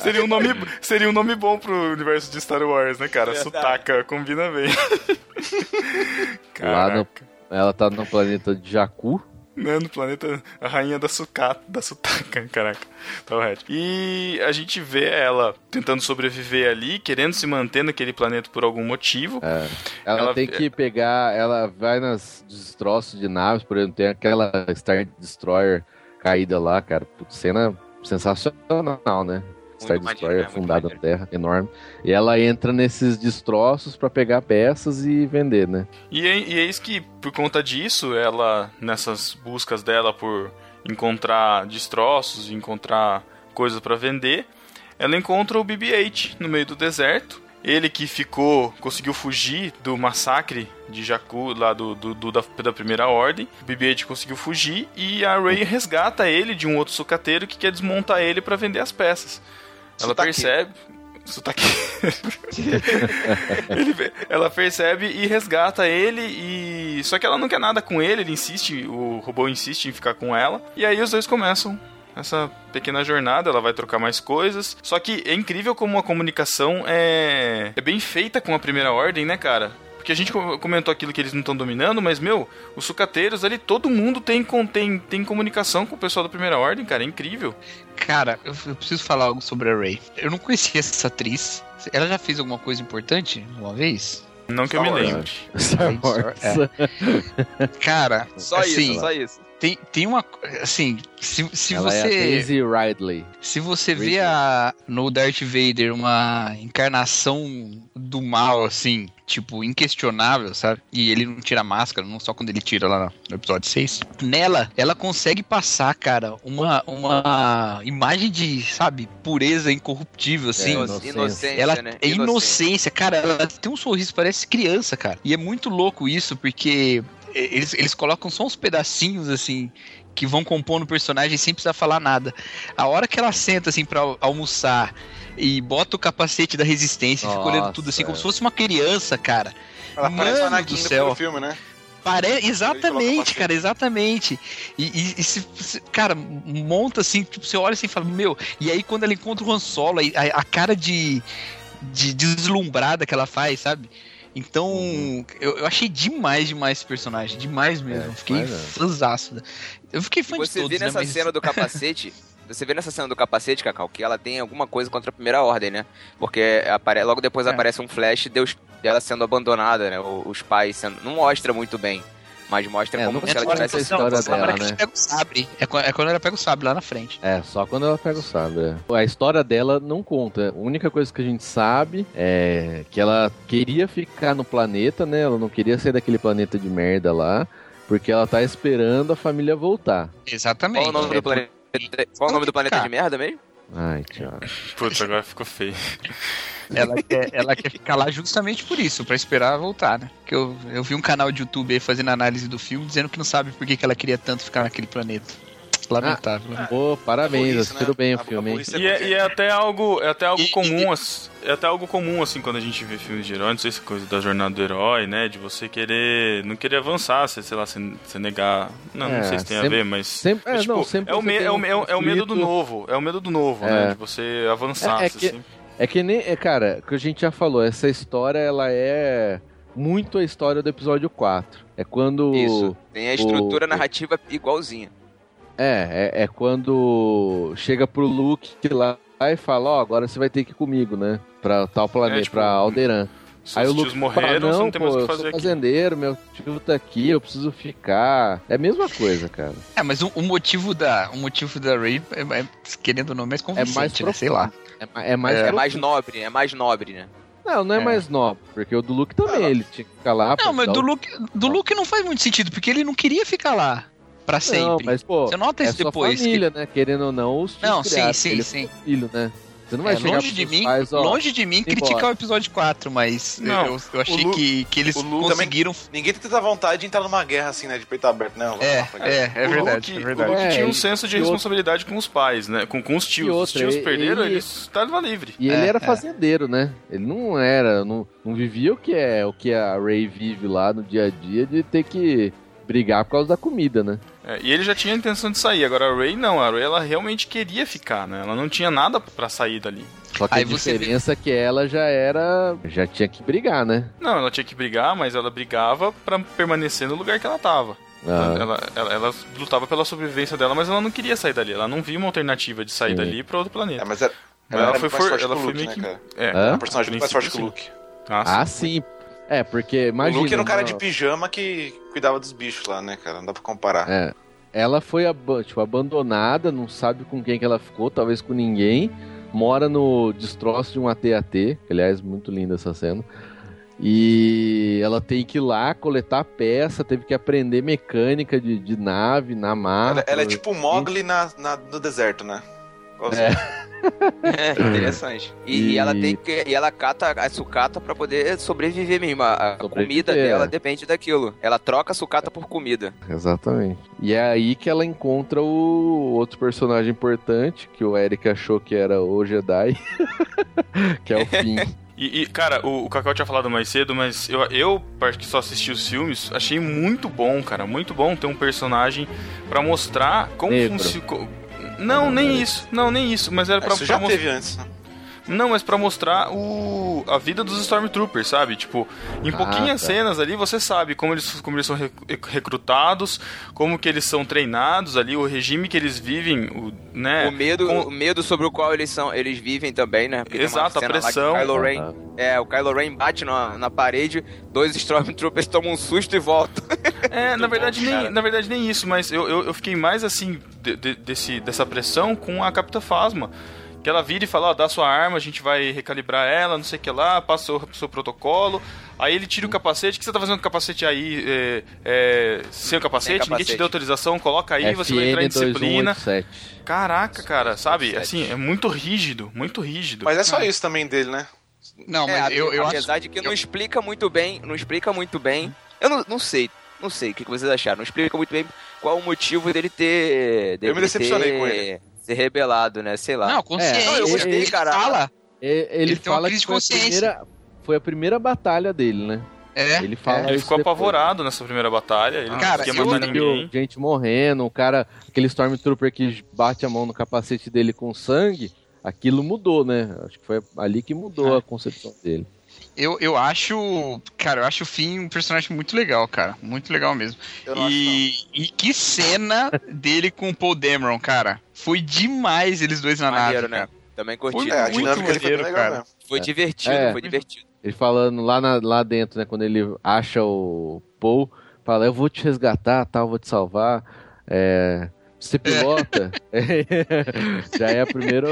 Seria um nome, seria um nome bom pro universo de Star Wars, né, cara? Verdade. Sutaka, combina bem. Lá no, ela tá no planeta de Jakku. Né, no planeta a rainha da sucata, da sutaka, caraca, tá o reto. E a gente vê ela tentando sobreviver ali, querendo se manter naquele planeta por algum motivo. É. Ela, Ela- tem que pegar. Ela vai nas destroços de naves, por exemplo, tem aquela Star Destroyer caída lá, cara. Cena sensacional, né? Star Destroyer? Muito fundada na. Terra, enorme. E ela entra nesses destroços pra pegar peças e vender, né? E é, e é isso que, por conta disso, ela, nessas buscas dela por encontrar destroços, encontrar coisas pra vender, ela encontra o BB-8 no meio do deserto. Ele que ficou, conseguiu fugir do massacre de Jakku, lá do, do- do- da, da primeira ordem. O BB-8 conseguiu fugir e a Rey resgata ele de um outro sucateiro que quer desmontar ele pra vender as peças. Ela Sotaque. percebe. Sotaque. Ele vê- ela percebe e resgata ele e só que ela não quer nada com ele, ele insiste, o robô insiste em ficar com ela. E aí os dois começam essa pequena jornada, ela vai trocar mais coisas. Só que é incrível como a comunicação é é bem feita com a primeira ordem, né, cara? Porque a gente co- comentou aquilo que eles não estão dominando, mas, meu, os sucateiros ali, todo mundo tem, com- tem, tem comunicação com o pessoal da primeira ordem, cara, é incrível. Cara, eu, eu preciso falar algo sobre a Ray. Eu não conhecia essa atriz. Ela já fez alguma coisa importante uma vez? Não que eu me Star Wars. lembre. Star Star- Wars. Cara, Só assim, isso, só isso. Tem, tem uma. Assim, se, se ela é a você. Daisy Ridley. Se você vê Ridley. a, no Darth Vader uma encarnação do mal, assim, tipo, inquestionável, sabe? E ele não tira a máscara, não só quando ele tira lá no- episódio 6. Nela, ela consegue passar, cara, uma, uma imagem de, sabe, pureza incorruptível, assim. É, Ino- inocência. Inocência, Ela né? é inocência, cara. Ela tem um sorriso, parece criança, cara. E é muito louco isso, porque eles, eles colocam só uns pedacinhos, assim, que vão compondo o personagem sem precisar falar nada. A hora que ela senta, assim, pra al- almoçar e bota o capacete da resistência e fica olhando Nossa, tudo assim, é. como se fosse uma criança, cara. Ela parece Mano Anakin do no céu. filme, né? Pare... Exatamente, cara, exatamente. E, e- e se, se- cara, monta assim, tipo, você olha assim e fala, meu. E aí quando ela encontra o Han Solo, a, a cara de, de deslumbrada que ela faz, sabe? Então, eu, eu achei demais, demais esse personagem. Demais mesmo. Uhum. É, Fiquei né? fãzaço. Eu fiquei fã de Você todos, vê né? nessa Mas- cena do capacete. Você vê nessa cena do capacete, Cacau, que ela tem alguma coisa contra a primeira ordem, né? Porque apare... logo depois É. aparece um flash deus- dela sendo abandonada, né? Os pais sendo. Não mostra muito bem. Mas mostra É, como se ela tivesse. essa história Não, dela, né? pega o sabre. É quando, é quando ela pega o sabre lá na frente. É, só quando ela pega o sabre. é. A história dela não conta. A única coisa que a gente sabe é que ela queria ficar no planeta, né? Ela não queria sair daquele planeta de merda lá, porque ela tá esperando a família voltar. Exatamente. Qual o nome É do planeta? Qual o nome do planeta de merda mesmo? Ai, Thiago. Putz, agora ficou feio. Ela quer, ela quer ficar lá justamente por isso, pra esperar voltar, né? Porque eu, eu vi um canal de YouTube aí fazendo análise do filme dizendo que não sabe por que, que ela queria tanto ficar naquele planeta. Lamentável. Pô, parabéns, assistiram né? bem A- o a filme, E é, e é até algo, é até algo E- comum, ass- é até algo comum assim quando a gente vê filmes de herói, não sei se é coisa da jornada do herói, né, de você querer, não querer avançar, se, sei lá, se, se negar, não, não É, sei se tem a sempre- ver, mas sempre- é, mas, tipo, não, sempre é o, você me- é, o, um é, o- é o medo do novo, é o medo do novo, É. né, de você avançar, É, é que- assim. É que nem, é, cara, que a gente já falou, essa história ela é muito a história do episódio 4. É quando. Isso. Tem a estrutura o- narrativa igualzinha. É, é, é quando chega pro Luke lá e fala, ó, agora você vai ter que ir comigo, né? Pra tal planeta, É, tipo, pra Alderan. Seus Aí o Luke morreram, fala, não, não tem mais pô, o eu que sou fazer aqui. fazendeiro, meu tio tá aqui, eu preciso ficar. É a mesma coisa, cara. É, mas o, o motivo da, o motivo da Ray é, é, querendo ou não, é mais É convincente, mais né? Sei lá. É, é mais É, mais nobre, é mais nobre, né? Não, não é, É. mais nobre, porque o do Luke também, ele tinha que ficar lá. Não, mas do Luke, do Luke não faz muito sentido, porque ele não queria ficar lá pra sempre. Não, mas, pô, Você nota é isso sua depois. que- família, né? Querendo ou não, os tios Não, sim, criaram, sim, é sim. filho, né? Você não vai É, chegar longe de mim, pais, ó, longe de mim embora. criticar o episódio 4, mas Não, eu, eu achei Lu- que, que eles conseguiram. Ninguém tem tanta vontade de entrar numa guerra assim, né? De peito aberto, né? É, guerra. é, é o verdade, Luke, é verdade. o Luke É, tinha um senso de responsabilidade com os pais, né? Com, com os tios. Os tios ele- perderam, ele- ele estava livre. E ele É, era é. fazendeiro, né? Ele não era, não, não vivia o que é o que a Ray vive lá no dia a dia de ter que brigar por causa da comida, né? É, e ele já tinha a intenção de sair. Agora a Ray não. A Ray ela realmente queria ficar, né? Ela não tinha nada pra sair dali. Só que Aí a você vê- diferença é que ela já era, já tinha que brigar, né? Não, ela tinha que brigar, mas ela brigava pra permanecer no lugar que ela tava. Ah, Ela, ela, ela lutava pela sobrevivência dela, mas ela não queria sair dali. Ela não via uma alternativa de sair Sim. dali pra outro planeta. É, mas ela, Ela ela, foi for- forte ela que o foi Luke, meio né, que- cara? É? É um personagem muito mais forte que o Luke. Ah, ah, sim. É, porque imagina. o Luke era um cara uma- de pijama que cuidava dos bichos lá, né, cara? Não dá pra comparar. É. Ela foi tipo, abandonada, não sabe com quem que ela ficou, talvez com ninguém. Mora no destroço de um AT-AT, aliás, muito linda essa cena. E ela tem que ir lá coletar peça, teve que aprender mecânica de, de nave, na mar. Ela, ela é tipo Mogli na, na- no deserto, né? Igualzinho. É. É, interessante. E, e ela E- tem que. E ela cata a sucata pra poder sobreviver mesmo. A, a Sobreviver, comida dela depende daquilo. Ela troca a sucata por comida. Exatamente. E é aí que ela encontra o outro personagem importante, que o Eric achou que era o Jedi, que é o Finn. E, e, cara, o, o Cacau tinha falado mais cedo, mas eu, eu, parte que só assisti os filmes, achei muito bom, cara. Muito bom ter um personagem pra mostrar como funciona. Não, nem isso. Não, nem isso. Mas era pra, Isso pra já mostrar. teve antes. Não, mas pra mostrar o a vida dos Stormtroopers, sabe? Tipo, em Ah, pouquinhas tá. cenas ali você sabe como eles, como eles são rec- recrutados, como que eles são treinados ali, o regime que eles vivem, o, né? o, medo, com- o medo sobre o qual eles são, eles vivem também, né? Porque Exato, a pressão. O Kylo Ren, Ah, é, o Kylo Ren bate na, na parede, dois Stormtroopers tomam um susto e voltam. É, na verdade, bom, nem, na verdade nem isso, mas eu, eu, eu fiquei mais assim de- de- desse, dessa pressão com a Capitã Phasma. Que ela vira e fala, ó, dá sua arma, a gente vai recalibrar ela, não sei o que lá, passa o seu, seu protocolo. Aí ele tira o capacete, o que você tá fazendo com o capacete aí? É, é, sem o capacete? Sem Ninguém te capacete. deu autorização, coloca aí, você vai entrar em disciplina. FN2187. Caraca, cara, sabe? 2187. Assim, é muito rígido, muito rígido. Mas é só isso também dele, né? Não, É, mas eu, eu acho. apesar de que não explica muito bem, não explica muito bem. Eu não, não sei, não sei o que, que vocês acharam. Não explica muito bem qual o motivo dele ter. dele Eu me decepcionei ter, com ele. Rebelado, né? Sei lá. Não, consciência. Não, eu gostei, ele cara. Fala. Ele, Ele tem uma fala crise que foi a, primeira, foi a primeira batalha dele, né? É. Ele fala Ele isso ficou depois. apavorado nessa primeira batalha, ele não Cara, conseguia eu- matar Ele viu ninguém. gente morrendo, o cara, aquele Stormtrooper que bate a mão no capacete dele com sangue, aquilo mudou, né? Acho que foi ali que mudou É. a concepção dele. Eu, eu acho. Cara, eu acho o Finn um personagem muito legal, cara. Muito legal mesmo. Eu não acho, E, e que cena dele com o Paul Dameron, cara. Foi demais eles dois na Maneiro, nave, né? cara. Também Foi curti. não. É, muito dele foi maneiro, legal cara. Foi divertido, É. foi divertido. Ele falando lá, na- lá dentro, né? Quando ele acha o Paul, fala, eu vou te resgatar, tal, vou te salvar. É, você pilota? Já é a primeira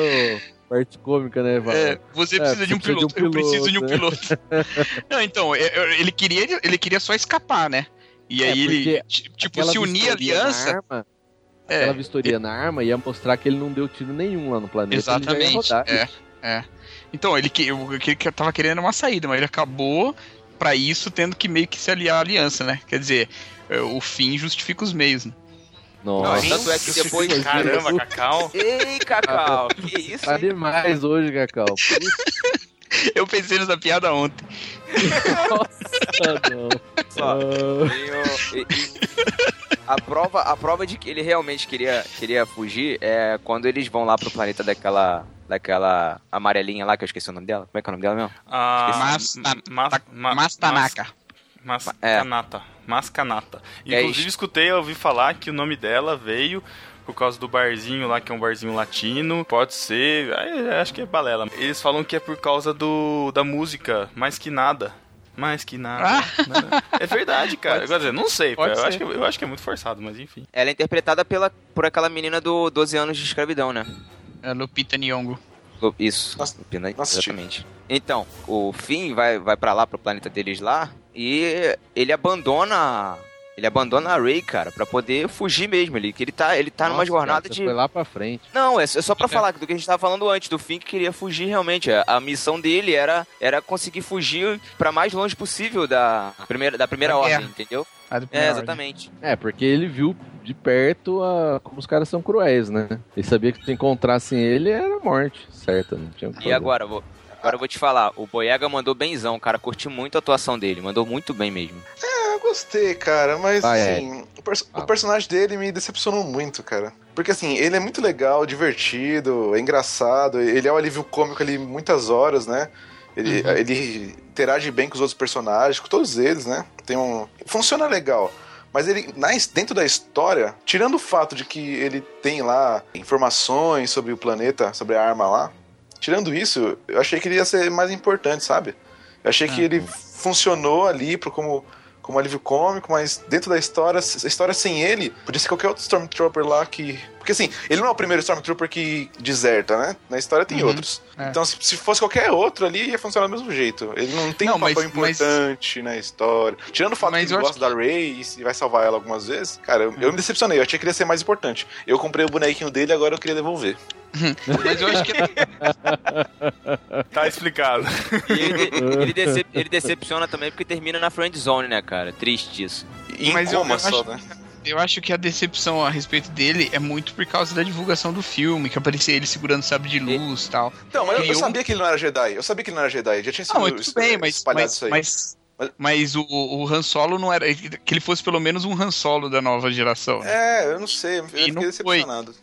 parte cômica, né? Fala, É, você É, precisa de um precisa de um piloto. Eu preciso de um piloto, piloto. Não, então, eu- eu- ele queria, ele queria só escapar, né? E É, aí ele, tipo, se unir à aliança. arma- É, Aquela vistoria na arma ia mostrar que ele não deu tiro nenhum lá no planeta. Exatamente. É, é. Então, ele que, que ele tava querendo uma saída, mas ele acabou pra isso tendo que meio que se aliar à aliança, né? Quer dizer, é, o fim justifica os meios, né? Nossa, Não, tanto é que depois. Caramba, Cacau. Ei, Cacau, que isso? tá hein? demais hoje, Cacau. Eu pensei nessa piada ontem. Nossa, não. Só. Ah, a, prova, a prova de que ele realmente queria, queria fugir é quando eles vão lá pro planeta daquela. Daquela amarelinha lá, que eu esqueci o nome dela. Como é que é o nome dela mesmo? Ah, Mas- ma- ma- Mas ma- Tanaka. Mascanata. Mascanata. É Inclusive, isso. escutei, eu ouvi falar que o nome dela veio por causa do barzinho lá, que é um barzinho latino. Pode ser, acho que é balela. Eles falam que é por causa do da música, mais que nada. Mais que nada. Nada. É verdade, cara. Quer dizer, não sei, eu acho, que, eu acho que é muito forçado, mas enfim. Ela é interpretada pela, por aquela menina do 12 anos de escravidão, né? É Lupita Nyong'o. Isso, Nossa, exatamente. Então, o Finn vai, vai para lá, pro planeta deles lá, e ele abandona. Ele abandona a Rey, cara, pra poder fugir mesmo. Ele, que ele tá, ele tá numa Nossa, jornada cara, de. Foi lá pra frente. Não, é, é só pra falar do que a gente tava falando antes, do Finn que queria fugir realmente. A, a missão dele era, era conseguir fugir pra mais longe possível da primeira, da primeira Da ordem, guerra. entendeu? É, exatamente. É, porque ele viu de perto a- como os caras são cruéis, né? Ele sabia que se encontrassem ele era morte, certa. Não tinha E agora, vou, agora eu vou te falar, o Boyega mandou benzão, cara, curti muito a atuação dele, mandou muito bem mesmo. É, eu gostei, cara, mas Ah, é. assim, o, pers- Ah. o personagem dele me decepcionou muito, cara. Porque assim, ele é muito legal, divertido, é engraçado, ele é um alívio cômico ali muitas horas, né? Ele, Uhum. ele interage bem com os outros personagens, com todos eles, né? Tem um. Funciona legal. Mas ele, dentro da história, tirando o fato de que ele tem lá informações sobre o planeta, sobre a arma lá, tirando isso, eu achei que ele ia ser mais importante, sabe? Eu achei que ele funcionou ali pro, como, como alívio cômico, mas dentro da história, a história sem ele, podia ser qualquer outro Stormtrooper lá que. Porque assim, ele não é o primeiro Stormtrooper que deserta, né? Na história tem Uhum. outros. É. Então, se, se fosse qualquer outro ali, ia funcionar do mesmo jeito. Ele não tem Não, um papel mas- mas- importante na história. Tirando o fato Mas que ele gosta da Rey e vai salvar ela algumas vezes, cara, eu, Hum. eu me decepcionei. Eu achei que ele ia ser mais importante. Eu comprei o bonequinho dele agora eu queria devolver. Mas eu acho que Tá explicado. E ele, ele, decep- ele decepciona também porque termina na friend zone, né, cara? Triste isso. E em Mas eu- coma eu só, acho- né? Eu acho que a decepção a respeito dele é muito por causa da divulgação do filme, que aparecia ele segurando sabre de luz e tal. Então, mas eu, eu sabia que ele não era Jedi. Eu sabia que ele não era Jedi. Já tinha sido Não, mas tudo bem, mas, espalhado mas, isso aí. mas, Mas- o, o Han Solo não era. Que ele fosse pelo menos um Han Solo da nova geração. né? É, eu não sei. Eu E fiquei não foi. decepcionado.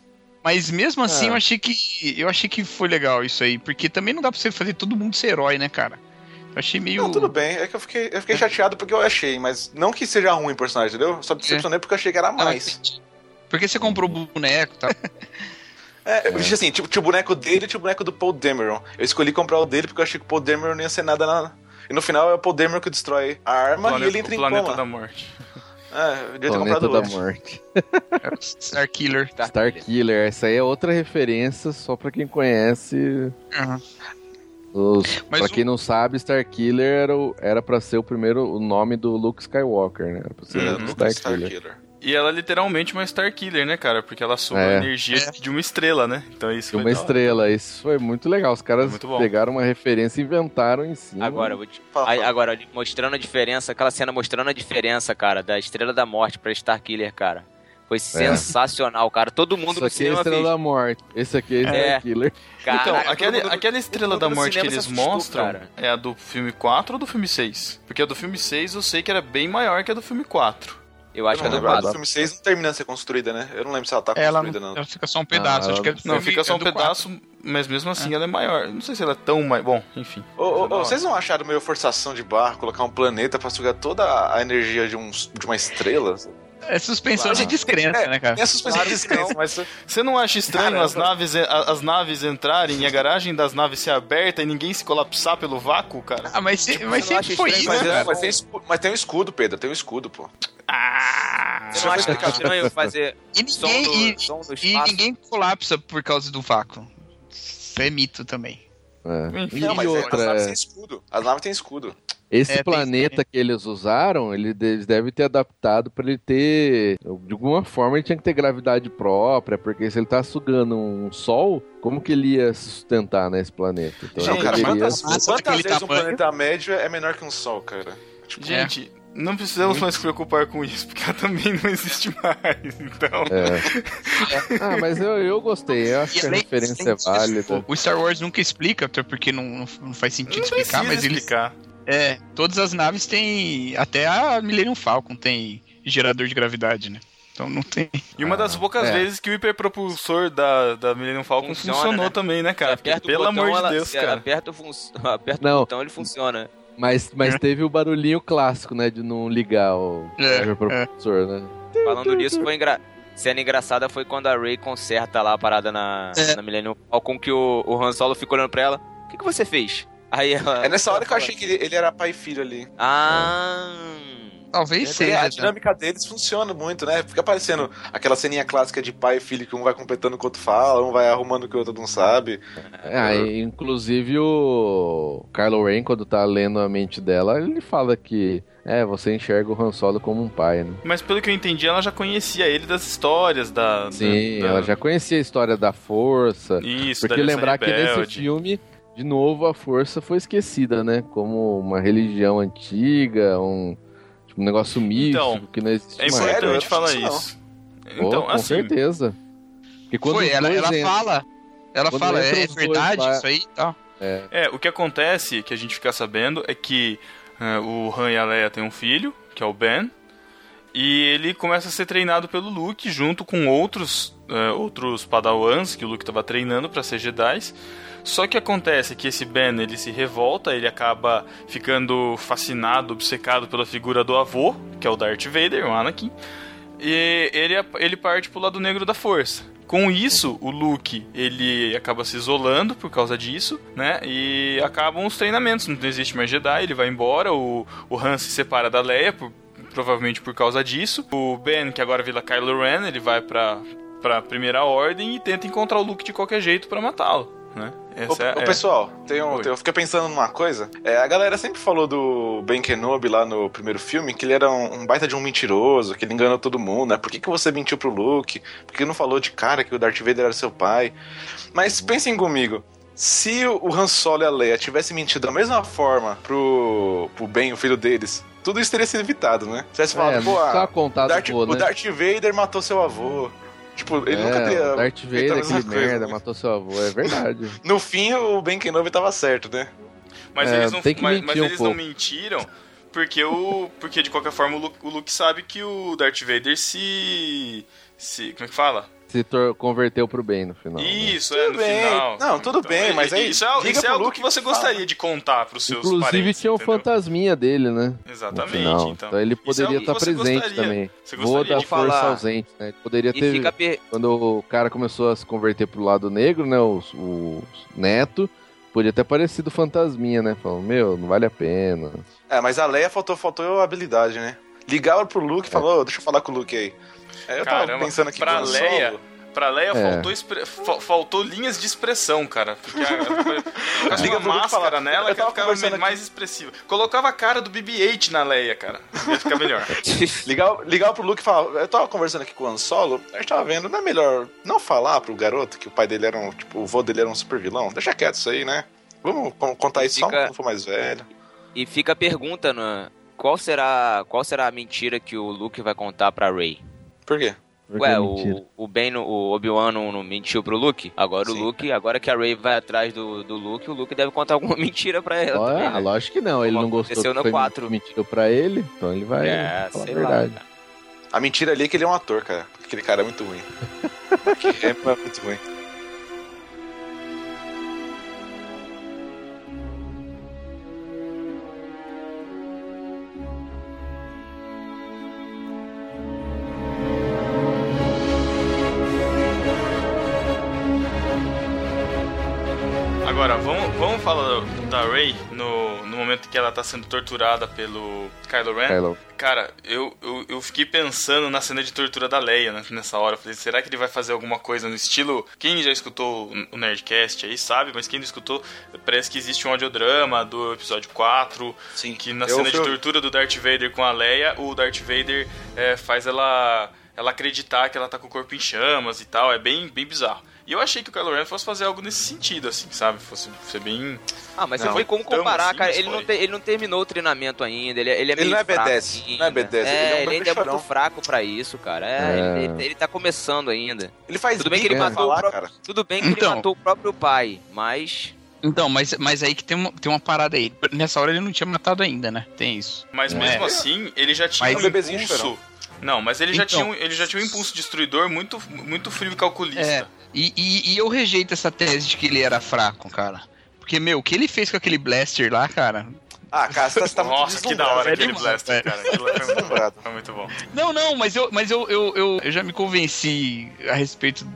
Mas mesmo assim É. eu achei que. Eu achei que foi legal isso aí. Porque também não dá pra você fazer todo mundo ser herói, né, cara? Eu achei meio. Não, tudo bem. É que eu fiquei, eu fiquei chateado porque eu achei, mas não que seja ruim o personagem, entendeu? Só me decepcionei porque eu achei que era mais. Porque você comprou o boneco e tal. É, eu disse assim, tipo, tinha o boneco dele e tinha o boneco do Paul Dameron. Eu escolhi comprar o dele porque eu achei que o Paul Dameron não ia ser nada na... E no final é o Paul Dameron que destrói a arma e ele entra o em planeta coma. da morte. É, eu devia ter Planeta comprado da antes. Morte. Star Killer. Star Killer, essa aí é outra referência só pra quem conhece. Aham. Os, Mas pra o- quem não sabe, Star Killer era, o- era pra ser o primeiro o nome do Luke Skywalker, né? Era pra ser o Luke Star, Starkiller. Killer. E ela é literalmente uma Star Killer, né, cara? Porque ela suga É. a energia É. de uma estrela, né? Então isso E foi uma estrela, isso foi muito legal. Os caras pegaram uma referência e inventaram em cima. Agora, eu vou te... Fala, Aí, fala. agora, mostrando a diferença, aquela cena mostrando a diferença, cara, da Estrela da Morte pra Starkiller, cara. Foi sensacional, cara. Todo mundo Isso no aqui é Estrela fez. da Morte. Esse aqui é Star É. Killer. Então, Caraca, todo aquele, mundo- aquela estrela da morte que eles assustou, mostram cara. é a do filme 4 ou do filme 6? Porque a do filme 6 eu sei que era bem maior que a do filme 4. Eu acho Eu que é do a do filme 6 não termina de ser construída, né? Eu não lembro se ela tá Ela, construída, não, não. ela fica só um pedaço. Ah, acho que é do Não, fica só é um do pedaço, mas mesmo assim ela é maior. Não sei se ela é tão mais. Bom, enfim. Ô, ô, ô, vocês não acharam meio forçação de barra colocar um planeta pra sugar toda a energia de, um, de uma estrela? É suspensão Claro. de descrença, né, cara? A suspensão Claro de que descrença, não. mas... Você não acha estranho Caramba. as naves, as naves entrarem e a garagem das naves ser aberta e ninguém se colapsar pelo vácuo, cara? Ah, mas, se- mas sempre foi isso, Mas, Mas, é, cara. mas, tem escudo, mas tem um escudo, Pedro, tem um escudo, pô. Ah! Você não acha estranho fazer E som ninguém, do, som do e, e espaço? ninguém colapsa por causa do vácuo. Isso é mito também. É. Enfim. E, Não, mas é, outra, as naves têm escudo. As naves têm escudo. Esse É, planeta que eles usaram, ele- eles devem ter adaptado pra ele ter. De alguma forma ele tinha que ter gravidade própria, porque se ele tá sugando um sol, como que ele ia se sustentar nesse planeta? Então Gente, cara, ele deveria quantas, quantas vezes um planeta médio é menor que um sol, cara? Tipo, Gente, não precisamos mais se preocupar com isso, porque ela também não existe mais. Então. É. Ah, mas eu, eu gostei, eu acho E que a referência é válida. O Star Wars nunca explica, até porque não, não, faz sentido Não explicar, mas explicar. É, todas as naves têm. Até a Millennium Falcon tem gerador de gravidade, né? Então não tem. E uma das poucas é. vezes que o hiperpropulsor da, da Millennium Falcon Funciona, funcionou né? também, né, cara? Porque, pelo botão, amor de ela- Deus, cara. Aperta o, fun... aperta Não. o botão, ele funciona. Mas, mas teve o barulhinho clássico, né? De não ligar o É, pager propulsor, né? Falando nisso, foi engra... cena engraçada foi quando a Ray conserta lá a parada na, É. na Millennium Falcon que o, o Han Solo fica olhando pra ela. O que, que você fez? Aí ela... É nessa hora que eu achei que ele, ele era pai e filho ali. Ah... Talvez Porque seja. a né? dinâmica deles funciona muito, né? Fica parecendo aquela ceninha clássica de pai e filho que um vai completando o que o outro fala, um vai arrumando o que o outro não sabe. É, inclusive o Kylo Ren, quando tá lendo a mente dela, ele fala que é, você enxerga o Han Solo como um pai, né? Mas pelo que eu entendi, ela já conhecia ele das histórias da. Sim, da, da- ela já conhecia a história da força. Isso, Porque lembrar que nesse filme, de novo, a força foi esquecida, né? Como uma religião antiga, um, tipo, um negócio místico Então, que não existe É mais. Importante não falar isso, não. Então, com assim, certeza. Porque quando Foi, ela, dois ela entram- fala. Ela fala, é dois verdade lá- isso aí e tal. É, o que acontece, que a gente fica sabendo, é que é, o Han e a Leia têm um filho, que é o Ben, e ele começa a ser treinado pelo Luke junto com outros é, outros padawans que o Luke estava treinando para ser Jedi. Só que acontece que esse Ben ele se revolta, ele acaba ficando fascinado, obcecado pela figura do avô, que é o Darth Vader, o Anakin, e ele, ele parte pro lado negro da força. Com isso, o Luke, ele acaba se isolando por causa disso, né? E acabam os treinamentos, não existe mais Jedi, ele vai embora, o, o Han se separa da Leia, por- provavelmente por causa disso. O Ben, que agora vira Kylo Ren, ele vai pra, pra Primeira Ordem e tenta encontrar o Luke de qualquer jeito pra matá-lo, né? Ô, Essa é, ô, é- pessoal, tem um- tem- eu fiquei pensando numa coisa. É, a galera sempre falou do Ben Kenobi lá no primeiro filme, que ele era um, um baita de um mentiroso, que ele enganou todo mundo, né? Por que, que você mentiu pro Luke? Por que não falou de cara que o Darth Vader era seu pai? Mas pensem comigo. Se o Han Solo e a Leia tivessem mentido da mesma forma pro, pro Ben, o filho deles, tudo isso teria sido evitado, né? Se tivesse falado, É, pô, ah, o, contado, Darth, pô, o né? Darth Vader matou seu avô. Tipo, ele É, nunca teria. o Darth Vader, aquele coisa, merda, né? matou seu avô, é verdade. No fim, o Ben Kenobi tava certo, né? Mas É, eles não, tem que mas, mas um eles não mentiram porque o porque de qualquer forma o Luke, o Luke sabe que o Darth Vader se se como é que fala? Se converteu pro bem no final. né? Isso, é Tudo no bem. final. Não, tudo bem, mas aí isso é, liga isso é algo Luke que você fala. gostaria de contar pros seus Inclusive parentes. tinha o entendeu? fantasminha dele, né? Exatamente, final. então. ele é poderia que estar você presente gostaria. também. Você Vou gostaria da de força falar. ausente, né? Ele poderia E ter. per... Quando o cara começou a se converter pro lado negro, né? O, o neto, podia ter aparecido fantasminha, né? Falando, meu, não vale a pena. É, mas a Leia faltou, faltou habilidade, né? Ligava pro Luke e falou, "Ô, deixa eu falar com o Luke aí. Aí eu tava Caramba, pensando aqui pra Han Leia, Solo. Pra Leia É. faltou, expre- faltou linhas de expressão, cara. Porque a, uma e máscara nela eu que tava ficava aqui- mais expressiva. Colocava a cara do BB-8 na Leia, cara. Ia ficar melhor. Ligava, ligava pro Luke e falava, eu tava conversando aqui com o Han Solo, a gente tava vendo, não é melhor não falar pro garoto que o pai dele era um, tipo, o vô dele era um super vilão? Deixa quieto isso aí, né? Vamos con- contar isso só Fica- quando for mais velho. E fica a pergunta, né? Qual será, qual será a mentira que o Luke vai contar pra Rey? Por quê? Porque Ué, é o, o Ben, no- o Obi-Wan não, não mentiu pro Luke? Agora Sim. o Luke, agora que a Rey vai atrás do, do Luke, o Luke deve contar alguma mentira pra ela Ó, também, ah, né? lógico que não, ele Como não gostou que no foi quatro. mentiu pra ele, então ele vai É, falar a sei verdade. lá. A mentira ali é que ele é um ator, cara. Aquele cara é muito ruim. Que é muito ruim. Tá sendo torturada pelo Kylo Ren. Kylo. Cara, eu, eu, eu fiquei pensando na cena de tortura da Leia né, nessa hora. Eu falei, será que ele vai fazer alguma coisa no estilo. Quem já escutou o Nerdcast aí sabe, mas quem não escutou, parece que existe um audiodrama do episódio 4. Sim. Que na Eu cena de fui- tortura do Darth Vader com a Leia, o Darth Vader é, faz ela, ela acreditar que ela tá com o corpo em chamas e tal. É bem, bem bizarro. E eu achei que o Kylo Ren fosse fazer algo nesse sentido, assim, sabe? Fosse ser bem. Ah, mas Não, você tem como comparar, assim, cara. Ele não, foi. te- ele não terminou o treinamento ainda. Ele, é- ele é Ele meio não é B10, fraquinho, não é B10, ele é um É, ele ainda é chorão. muito fraco pra isso, cara. É, É. Ele, ele- ele tá começando ainda. Ele faz Tudo bem que ele matou o falar, próprio- cara. Tudo bem que Então. ele matou o próprio pai, mas. Então, mas, mas aí que tem uma, tem uma parada aí. Nessa hora ele não tinha matado ainda, né? Tem isso. Mas É. mesmo assim, ele já tinha Mas- um bebezinho impulso. Não, mas ele já, Então. tinha um, ele já tinha um impulso destruidor muito, muito frio e calculista. É, e, e, e eu rejeito essa tese de que ele era fraco, cara. Porque, meu, o que ele fez com aquele blaster lá, cara, Ah, cara, você tá, Nossa, que da hora aquele demais, Blaster, velho. cara. Aquilo foi muito. Foi muito bom. Não, não, mas eu, mas eu, eu, eu, eu já me convenci a respeito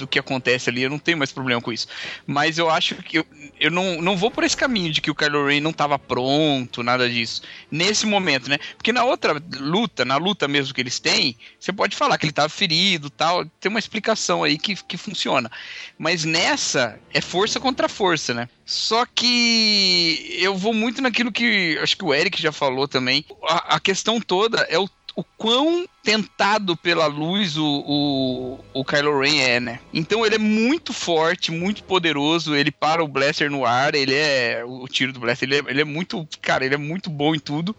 do que acontece ali, eu não tenho mais problema com isso. Mas eu acho que eu, eu não, não vou por esse caminho de que o Kylo Ren não tava pronto, nada disso. Nesse momento, né? Porque na outra luta, na luta mesmo que eles têm, você pode falar que ele tava ferido tal, tem uma explicação aí que, que funciona. Mas nessa, é força contra força, né? Só que eu vou muito naquilo que acho que o Eric já falou também. A, a questão toda é o, o quão tentado pela luz o, o, o Kylo Ren é, né? Então ele é muito forte, muito poderoso, ele para o Blaster no ar, ele é. O tiro do Blaster, ele é, ele é muito. Cara, ele é muito bom em tudo.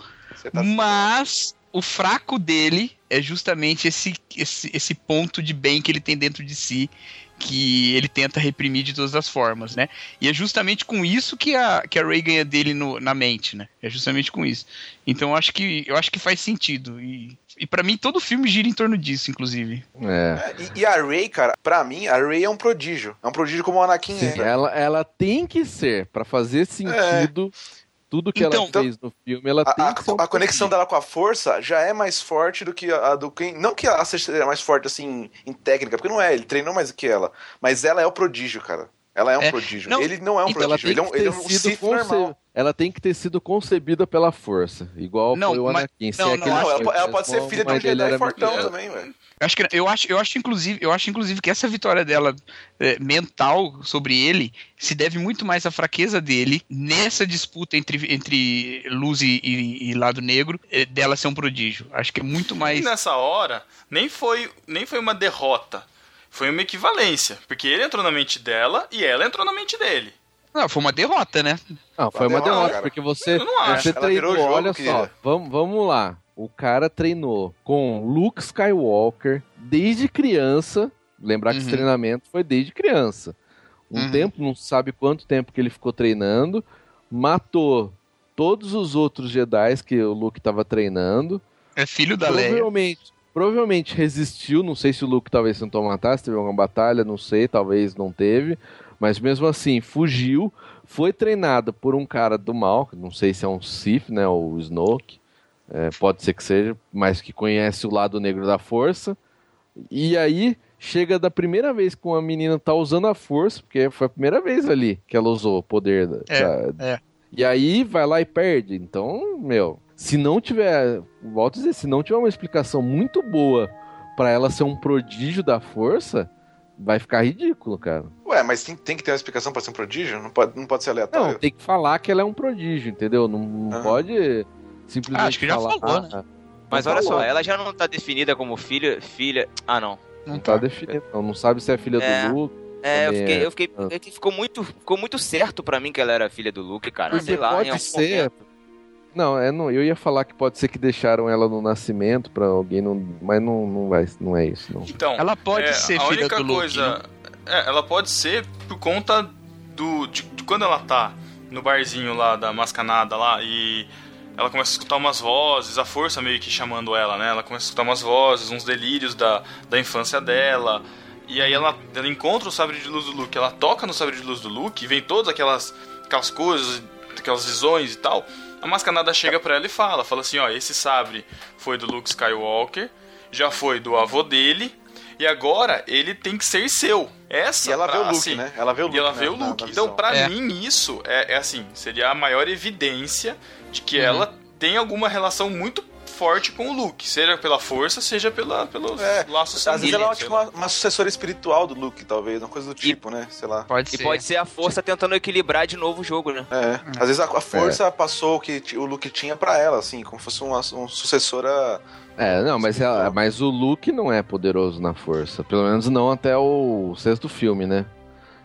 Tá- Mas o fraco dele é justamente esse, esse, esse ponto de bem que ele tem dentro de si, que ele tenta reprimir de todas as formas, né? E é justamente com isso que a, que a Ray ganha dele no- na mente, né? É justamente com isso. Então eu acho que, eu acho que faz sentido. E, e para mim todo filme gira em torno disso, inclusive. É. E, e a Rey, cara, pra mim, a Rey é um prodígio. É um prodígio como o Anakin Sim, é. ela, ela tem que ser, pra fazer sentido, tudo que Então- ela fez no filme, ela A, tem a- um a conexão dela com a força já é mais forte do que a, a do quem. Não que ela seja mais forte assim em técnica, porque não é, ele treinou mais do que ela. Mas ela é o prodígio, cara. Ela é um É, prodígio. não, ele não é um então prodígio, ele é um, ele é um Sith normal. Ela tem que ter sido concebida pela força, igual Não, foi o mas- Anakin. Se não, é não, ela, ela pode ser filha de a um Jedi era fortão também, velho. Eu acho, que, eu, acho, eu acho, inclusive, eu acho, inclusive, que essa vitória dela é, mental sobre ele se deve muito mais à fraqueza dele nessa disputa entre, entre luz e, e- e lado negro, é, dela ser um prodígio. Acho que é muito E mais. nessa hora, nem foi, nem foi uma derrota. Foi uma equivalência. Porque ele entrou na mente dela e ela entrou na mente dele. Não, foi uma derrota, né? Não, foi uma derrota, derrota, porque você, Eu não acho. você Ela jogo, olha só, vamos, vamos lá. O cara treinou com Luke Skywalker desde criança. Lembrar que esse Uhum. treinamento foi desde criança. Um Uhum. tempo, não sabe quanto tempo que ele ficou treinando. Matou todos os outros Jedi que o Luke estava treinando. É filho da Leia. Provavelmente, provavelmente resistiu. Não sei se o Luke talvez tentou matar, se teve alguma batalha, não sei, talvez não teve. Mas mesmo assim, fugiu. Foi treinado por um cara do mal, não sei se é um Sith, né? O Snoke. É, pode ser que seja, mas que conhece o lado negro da força. E aí chega da primeira vez que uma menina tá usando a força, porque foi a primeira vez ali que ela usou o poder da, É, da- é. E aí vai lá e perde. Então, meu, se não tiver, volto a dizer, se não tiver uma explicação muito boa pra ela ser um prodígio da força, vai ficar ridículo, cara. Ué, mas tem, tem que ter uma explicação pra ser um prodígio? Não pode, não pode ser aleatório? Não, tem que falar que ela é um prodígio, entendeu? Não, não Aham. pode simplesmente Ah, acho que já falar, falou, né? ah, Mas não olha falou. só, ela já não tá definida como filha. filha... Ah, não. Não tá definido, não. Não sabe se é filha É. do Luke. É, eu fiquei, é. eu fiquei. é que ficou muito, ficou muito certo pra mim que ela era filha do Luke, cara. Porque Sei lá, pode em algum ser. momento. Não, é, não, eu ia falar que pode ser que deixaram ela no nascimento pra alguém, não, mas não, não, vai, não é isso, não. Então, Ela pode é, ser a filha única do Luke. coisa, é, ela pode ser por conta do de, de quando ela tá no barzinho lá da mascanada lá e ela começa a escutar umas vozes, a força meio que chamando ela, né? Ela começa a escutar umas vozes, uns delírios da, da infância dela. E aí ela, ela encontra o sabre de luz do Luke, ela toca no sabre de luz do Luke, e vem todas aquelas, aquelas coisas, aquelas visões e tal. A mascanada chega pra ela e fala, fala assim, ó, esse sabre foi do Luke Skywalker, já foi do avô dele, e agora ele tem que ser seu. Essa E ela pra- vê o Luke, assim, né? Ela vê o Luke. e ela né, vê o Luke. na então, pra É. mim, isso é, é assim, seria a maior evidência de que Uhum. ela tem alguma relação muito forte com o Luke, seja pela força, seja pela, pelos É, laços Às vezes ela é tipo, uma, uma sucessora espiritual do Luke, talvez, uma coisa do tipo, né? Sei lá. Pode E ser. pode ser a força tentando equilibrar de novo o jogo, né? É. Às vezes a, a força passou o que o Luke tinha pra ela, assim, como fosse uma, uma sucessora. É, não, mas, ela- Espiritual. mas o Luke não é poderoso na força. Pelo menos não até o sexto filme, né?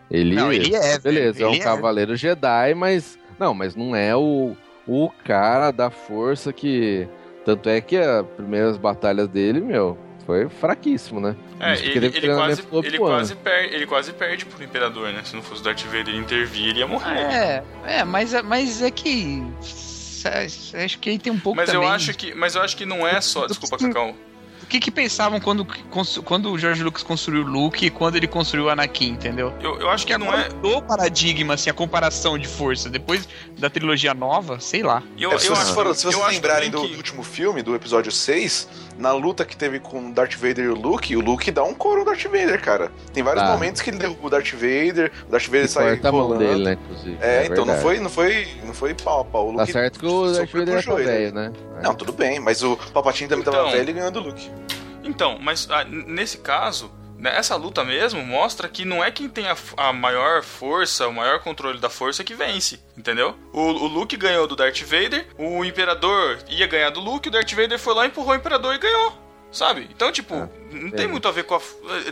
Ele, Não, ele é, Beleza, é um ele é. cavaleiro Jedi, mas. Não, mas não é o, o cara da força que. Tanto é que as primeiras batalhas dele, meu, foi fraquíssimo, né? É, ele, ele, quase, ele, quase per, ele quase perde pro Imperador, né? Se não fosse o Darth Vader intervir, ele ia morrer. É, é, mas, é- mas é que. Acho que aí tem um pouco Mas eu também. acho que, mas eu acho que não é só, desculpa, Cacau. O que que pensavam quando, quando o George Lucas construiu o Luke e quando ele construiu o Anakin, entendeu? Eu, eu acho que, que não agora é. mudou o paradigma, assim, a comparação de força. Depois da trilogia nova, sei lá. Eu, É, se eu vocês, acho- foram- se eu vocês acho lembrarem do que- último filme, do episódio 6, na luta que teve com o Darth Vader e o Luke, o Luke dá um couro no Darth Vader, cara. Tem vários Tá. momentos que ele derruba o Darth Vader, o Darth Vader sai Corta a mão rolando. dele, né, inclusive. É, então não foi, não foi, não foi pau a pau. O Tá Luke certo que o Darth Vader é velho, né? Não, tudo bem, mas o Palpatine também tava Então. velho e ganhou do Luke. Então, mas ah, nesse caso, essa luta mesmo mostra que não é quem tem a, a maior força, o maior controle da força que vence, entendeu? O, o Luke ganhou do Darth Vader, o Imperador ia ganhar do Luke, o Darth Vader foi lá, empurrou o Imperador e ganhou. Sabe? Então, tipo, Ah, não tem muito a ver com a.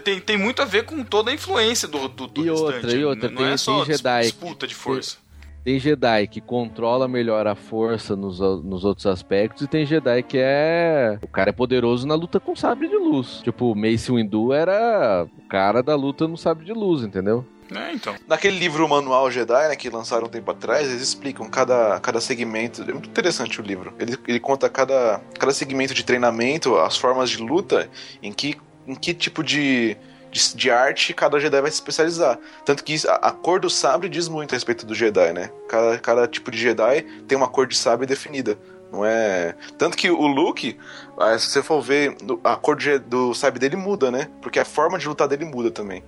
Tem, tem muito a ver com toda a influência do, do, do E outra, e outra, não tem- é só tem Jedi dis- disputa de força. Tem Jedi que controla melhor a força nos, nos outros aspectos e tem Jedi que é. O cara é poderoso na luta com sabre de luz. Tipo, o Mace Windu era o cara da luta no sabre de luz, entendeu? É, então. Naquele livro Manual Jedi, né, que lançaram um tempo atrás, eles explicam cada, cada segmento. É muito interessante o livro. Ele, ele conta cada, cada segmento de treinamento, as formas de luta, em que, em que tipo de, de, de arte cada Jedi vai se especializar. Tanto que a, a cor do sabre diz muito a respeito do Jedi, né? Cada, cada tipo de Jedi tem uma cor de sabre definida. Não é. Tanto que o Luke, ah, se você for ver, a cor de- do sabre dele muda, né? Porque a forma de lutar dele muda também.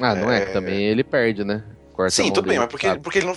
Ah, não é, É. também ele perde, né? Corta Sim, tudo bem, mas porque, porque ele não.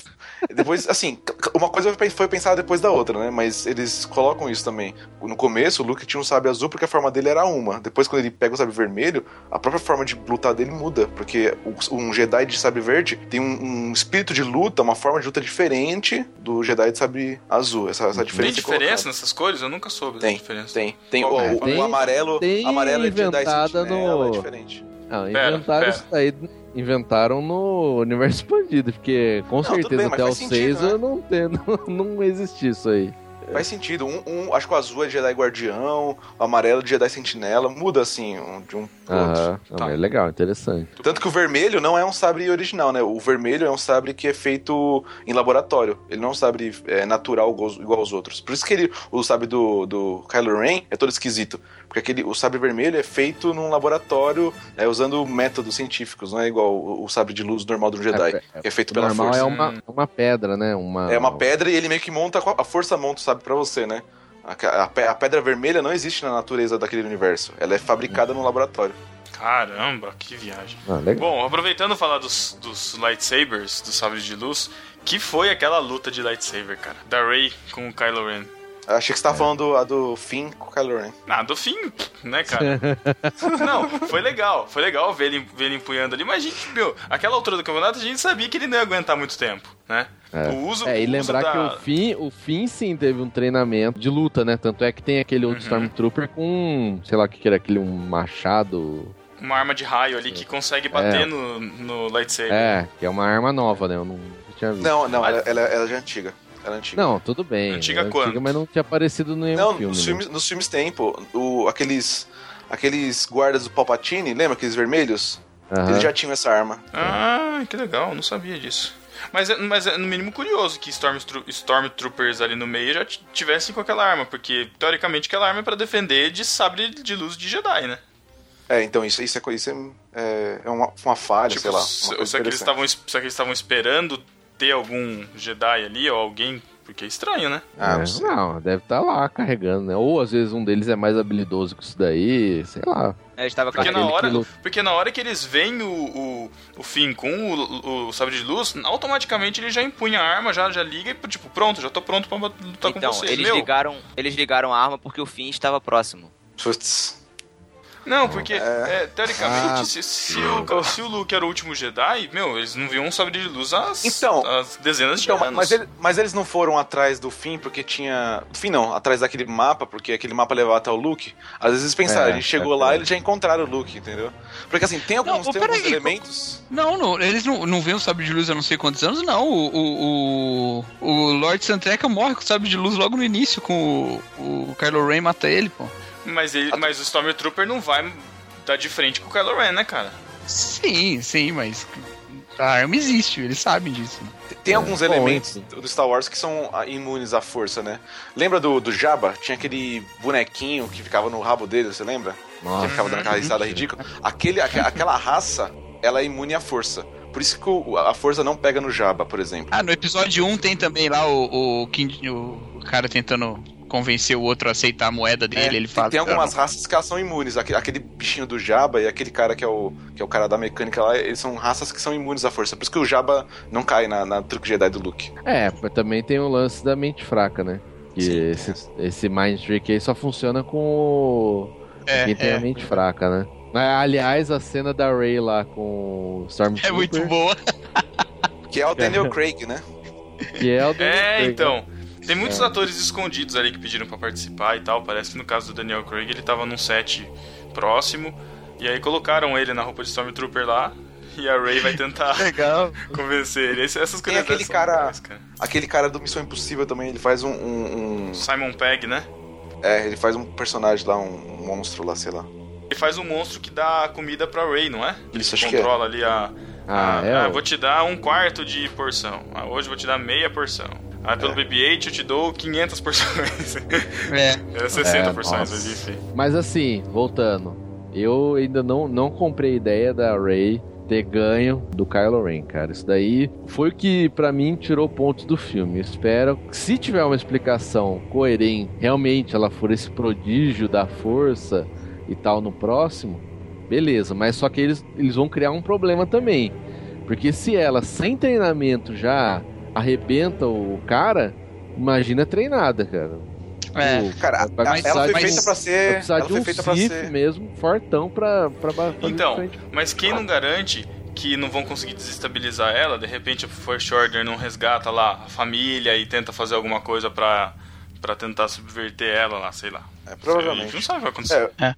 Depois, assim, uma coisa foi pensada depois da outra, né? Mas eles colocam isso também. No começo, o Luke tinha um sabre azul porque a forma dele era uma. Depois, quando ele pega o sabre vermelho, a própria forma de lutar dele muda. Porque o- um Jedi de sabre verde tem um, um espírito de luta, uma forma de luta diferente do Jedi de sabre azul. Essa, essa Tem diferença. é diferença nessas cores? Eu nunca soube Tem, diferença. Tem. Tem o, Qual é? o- o Tem- amarelo. tem amarelo é Jedi inventada Sentinela, no- é diferente. Ah, Pera, inventaram pera. isso aí. Inventaram no universo expandido, porque com tudo certeza bem, até o faz sentido, 6 né? eu não, tem, não, não existe isso aí. Faz sentido. Um, um- acho que o azul é Jedi Guardião, o amarelo é Jedi Sentinela. Muda assim um- de um pro outro. Ah, mas é legal, interessante. Tanto que o vermelho não é um sabre original, né? O vermelho é um sabre que é feito em laboratório. Ele não é um sabre é, natural igual, aos- igual aos outros. Por isso que ele, o sabre do, do Kylo Ren é todo esquisito. Porque aquele, o sabre vermelho é feito num laboratório é, usando métodos científicos, não é igual o, o sabre de luz normal do Jedi, É, que é feito O pela normal força. é uma, uma pedra, né? Uma, É uma pedra e ele meio que monta, a força monta o sabre pra você, né? A, a pe- a pedra vermelha não existe na natureza daquele universo. Ela é fabricada no laboratório. Caramba, que viagem. Ah. Bom, aproveitando falar dos, dos lightsabers, dos sabres de luz, que foi aquela luta de lightsaber, cara? Da Rey com o Kylo Ren. Achei que você tava falando a do Finn com o Kylo Ren. Ah, do fim, né, cara? não, foi legal. Foi legal ver ele, ver ele empunhando ali, mas a gente, meu, aquela altura do campeonato a gente sabia que ele não ia aguentar muito tempo, né? É. O uso, É, e o uso lembrar da... que o Finn, o Finn sim teve um treinamento de luta, né? Tanto é que tem aquele outro Uhum. Stormtrooper com, sei lá o que que era aquele, um machado. Uma arma de raio ali que consegue bater É. no, no lightsaber. É, que é uma arma nova, né? Eu não tinha visto. Não, não, ela, ela, ela já é antiga. Ela é antiga. Não, tudo bem. Antiga é quanto? mas não tinha aparecido no nenhum Não, filme. nos, né? filmes, nos filmes tem, pô. O, aqueles, aqueles guardas do Palpatine, lembra aqueles vermelhos? Aham. Eles já tinham essa arma. Ah, que legal, não sabia disso. Mas é, mas é no mínimo curioso que Stormtro- Stormtroopers ali no meio já tivessem com aquela arma, porque teoricamente aquela arma é pra defender de sabre de luz de Jedi, né? É, então isso, isso, é, isso é, é, é uma, uma falha, Tipo, sei lá. Uma coisa será que eles estavam es- será que eles estavam esperando ter algum Jedi ali ou alguém? Porque é estranho, né? Ah, É, não sei. não, deve estar lá carregando, né? Ou às vezes um deles é mais habilidoso que isso daí, sei lá. Ele estava Porque na, hora, que porque na hora que eles veem o, o, o Finn com o, o sabre de luz, automaticamente ele já empunha a arma, já, já liga e tipo, pronto, já tô pronto pra lutar Então, com vocês. eles Meu, ligaram, eles ligaram a arma porque o fim estava próximo. Putz. Não, porque, é, teoricamente, Ah, se, se o, se o Luke era o último Jedi, meu, eles não viam um sabre de luz há Então, as dezenas de Então, anos. mas, ele- mas eles não foram atrás do fim porque tinha. Fim não, atrás daquele mapa, porque aquele mapa levava até o Luke. Às vezes eles pensaram, É, gente chegou é lá e eles já encontraram o Luke, entendeu? Porque assim, tem alguns, Não, tem alguns elementos. Não, não, eles não, não veem o sabre de luz há não sei quantos anos, não. O, o, o, o Lord Santreca morre com o sabre de luz logo no início, com o, o Kylo Ren mata ele, pô. Mas, ele, mas o Stormtrooper não vai dar de frente com o Kylo Ren, né, cara? Sim, sim, mas A arma existe, eles sabem disso. Tem alguns Bom, elementos do Star Wars que são ah, imunes à força, né? Lembra do, do Jabba? Tinha aquele bonequinho que ficava no rabo dele, você lembra? Que Nossa. ficava dando aquela risada ridícula. Aquele, aque- aquela raça, ela é imune à força. Por isso que o- a força não pega no Jabba, por exemplo. Ah, no episódio 1 tem também lá o, o, King- o cara tentando convencer o outro a aceitar a moeda dele. É, ele tem- fala. tem algumas "Eu não-" raças que elas são imunes. Aquele, aquele bichinho do Jabba e aquele cara que é, o, que é o cara da mecânica lá, eles são raças que são imunes à força. Por isso que o Jabba não cai na, na truque Jedi do Luke. É, mas também tem o lance da mente fraca, né? Que Sim, esse, esse Mind Trick aí só funciona com o... É, quem tem é. a mente fraca, né? Mas, Aliás, a cena da Ray lá com o Stormtrooper, É muito boa. Que é o Daniel Craig, né? que é o Daniel É, Craig, né? Tem muitos É. atores escondidos ali que pediram pra participar e tal. Parece que no caso do Daniel Craig ele tava num set próximo. E aí colocaram ele na roupa de Stormtrooper lá. E a Ray vai tentar Legal. convencer ele. Esse- Essas Tem coisas aquele são cara- legais, cara. Aquele cara do Missão Impossível também, ele faz um. um- um- Simon Pegg, né? é, ele faz um personagem lá, um, um monstro lá, sei lá. Ele faz um monstro que dá comida pra Ray, não é? Ele Isso, acho que é. controla ali a. Ah, a- é? o- vou te dar um quarto de porção. Ah, hoje eu vou te dar meia porção. Ah, pelo É. BB-8 eu te dou 500 porções. É. Era 60 É, porções nossa. ali, enfim. Mas assim, voltando. Eu ainda não, não comprei a ideia da Ray ter ganho do Kylo Ren, cara. Isso daí foi o que pra mim tirou pontos do filme. Eu espero que se tiver uma explicação coerente, realmente ela for esse prodígio da força e tal no próximo, beleza. Mas só que eles, eles vão criar um problema também. Porque se ela, sem treinamento, já arrebenta o cara, imagina treinada, cara. É. Pô, Cara, precisar ela foi de- feita pra ser. precisar Ela de foi um feita pra ser. mesmo, fortão, pra, pra, fazer Então, frente. mas quem não garante que não vão conseguir desestabilizar ela? De repente o First Order não resgata lá a família e tenta fazer alguma coisa pra, pra tentar subverter ela lá, sei lá. É, A gente provavelmente. não sabe o que vai acontecer. É,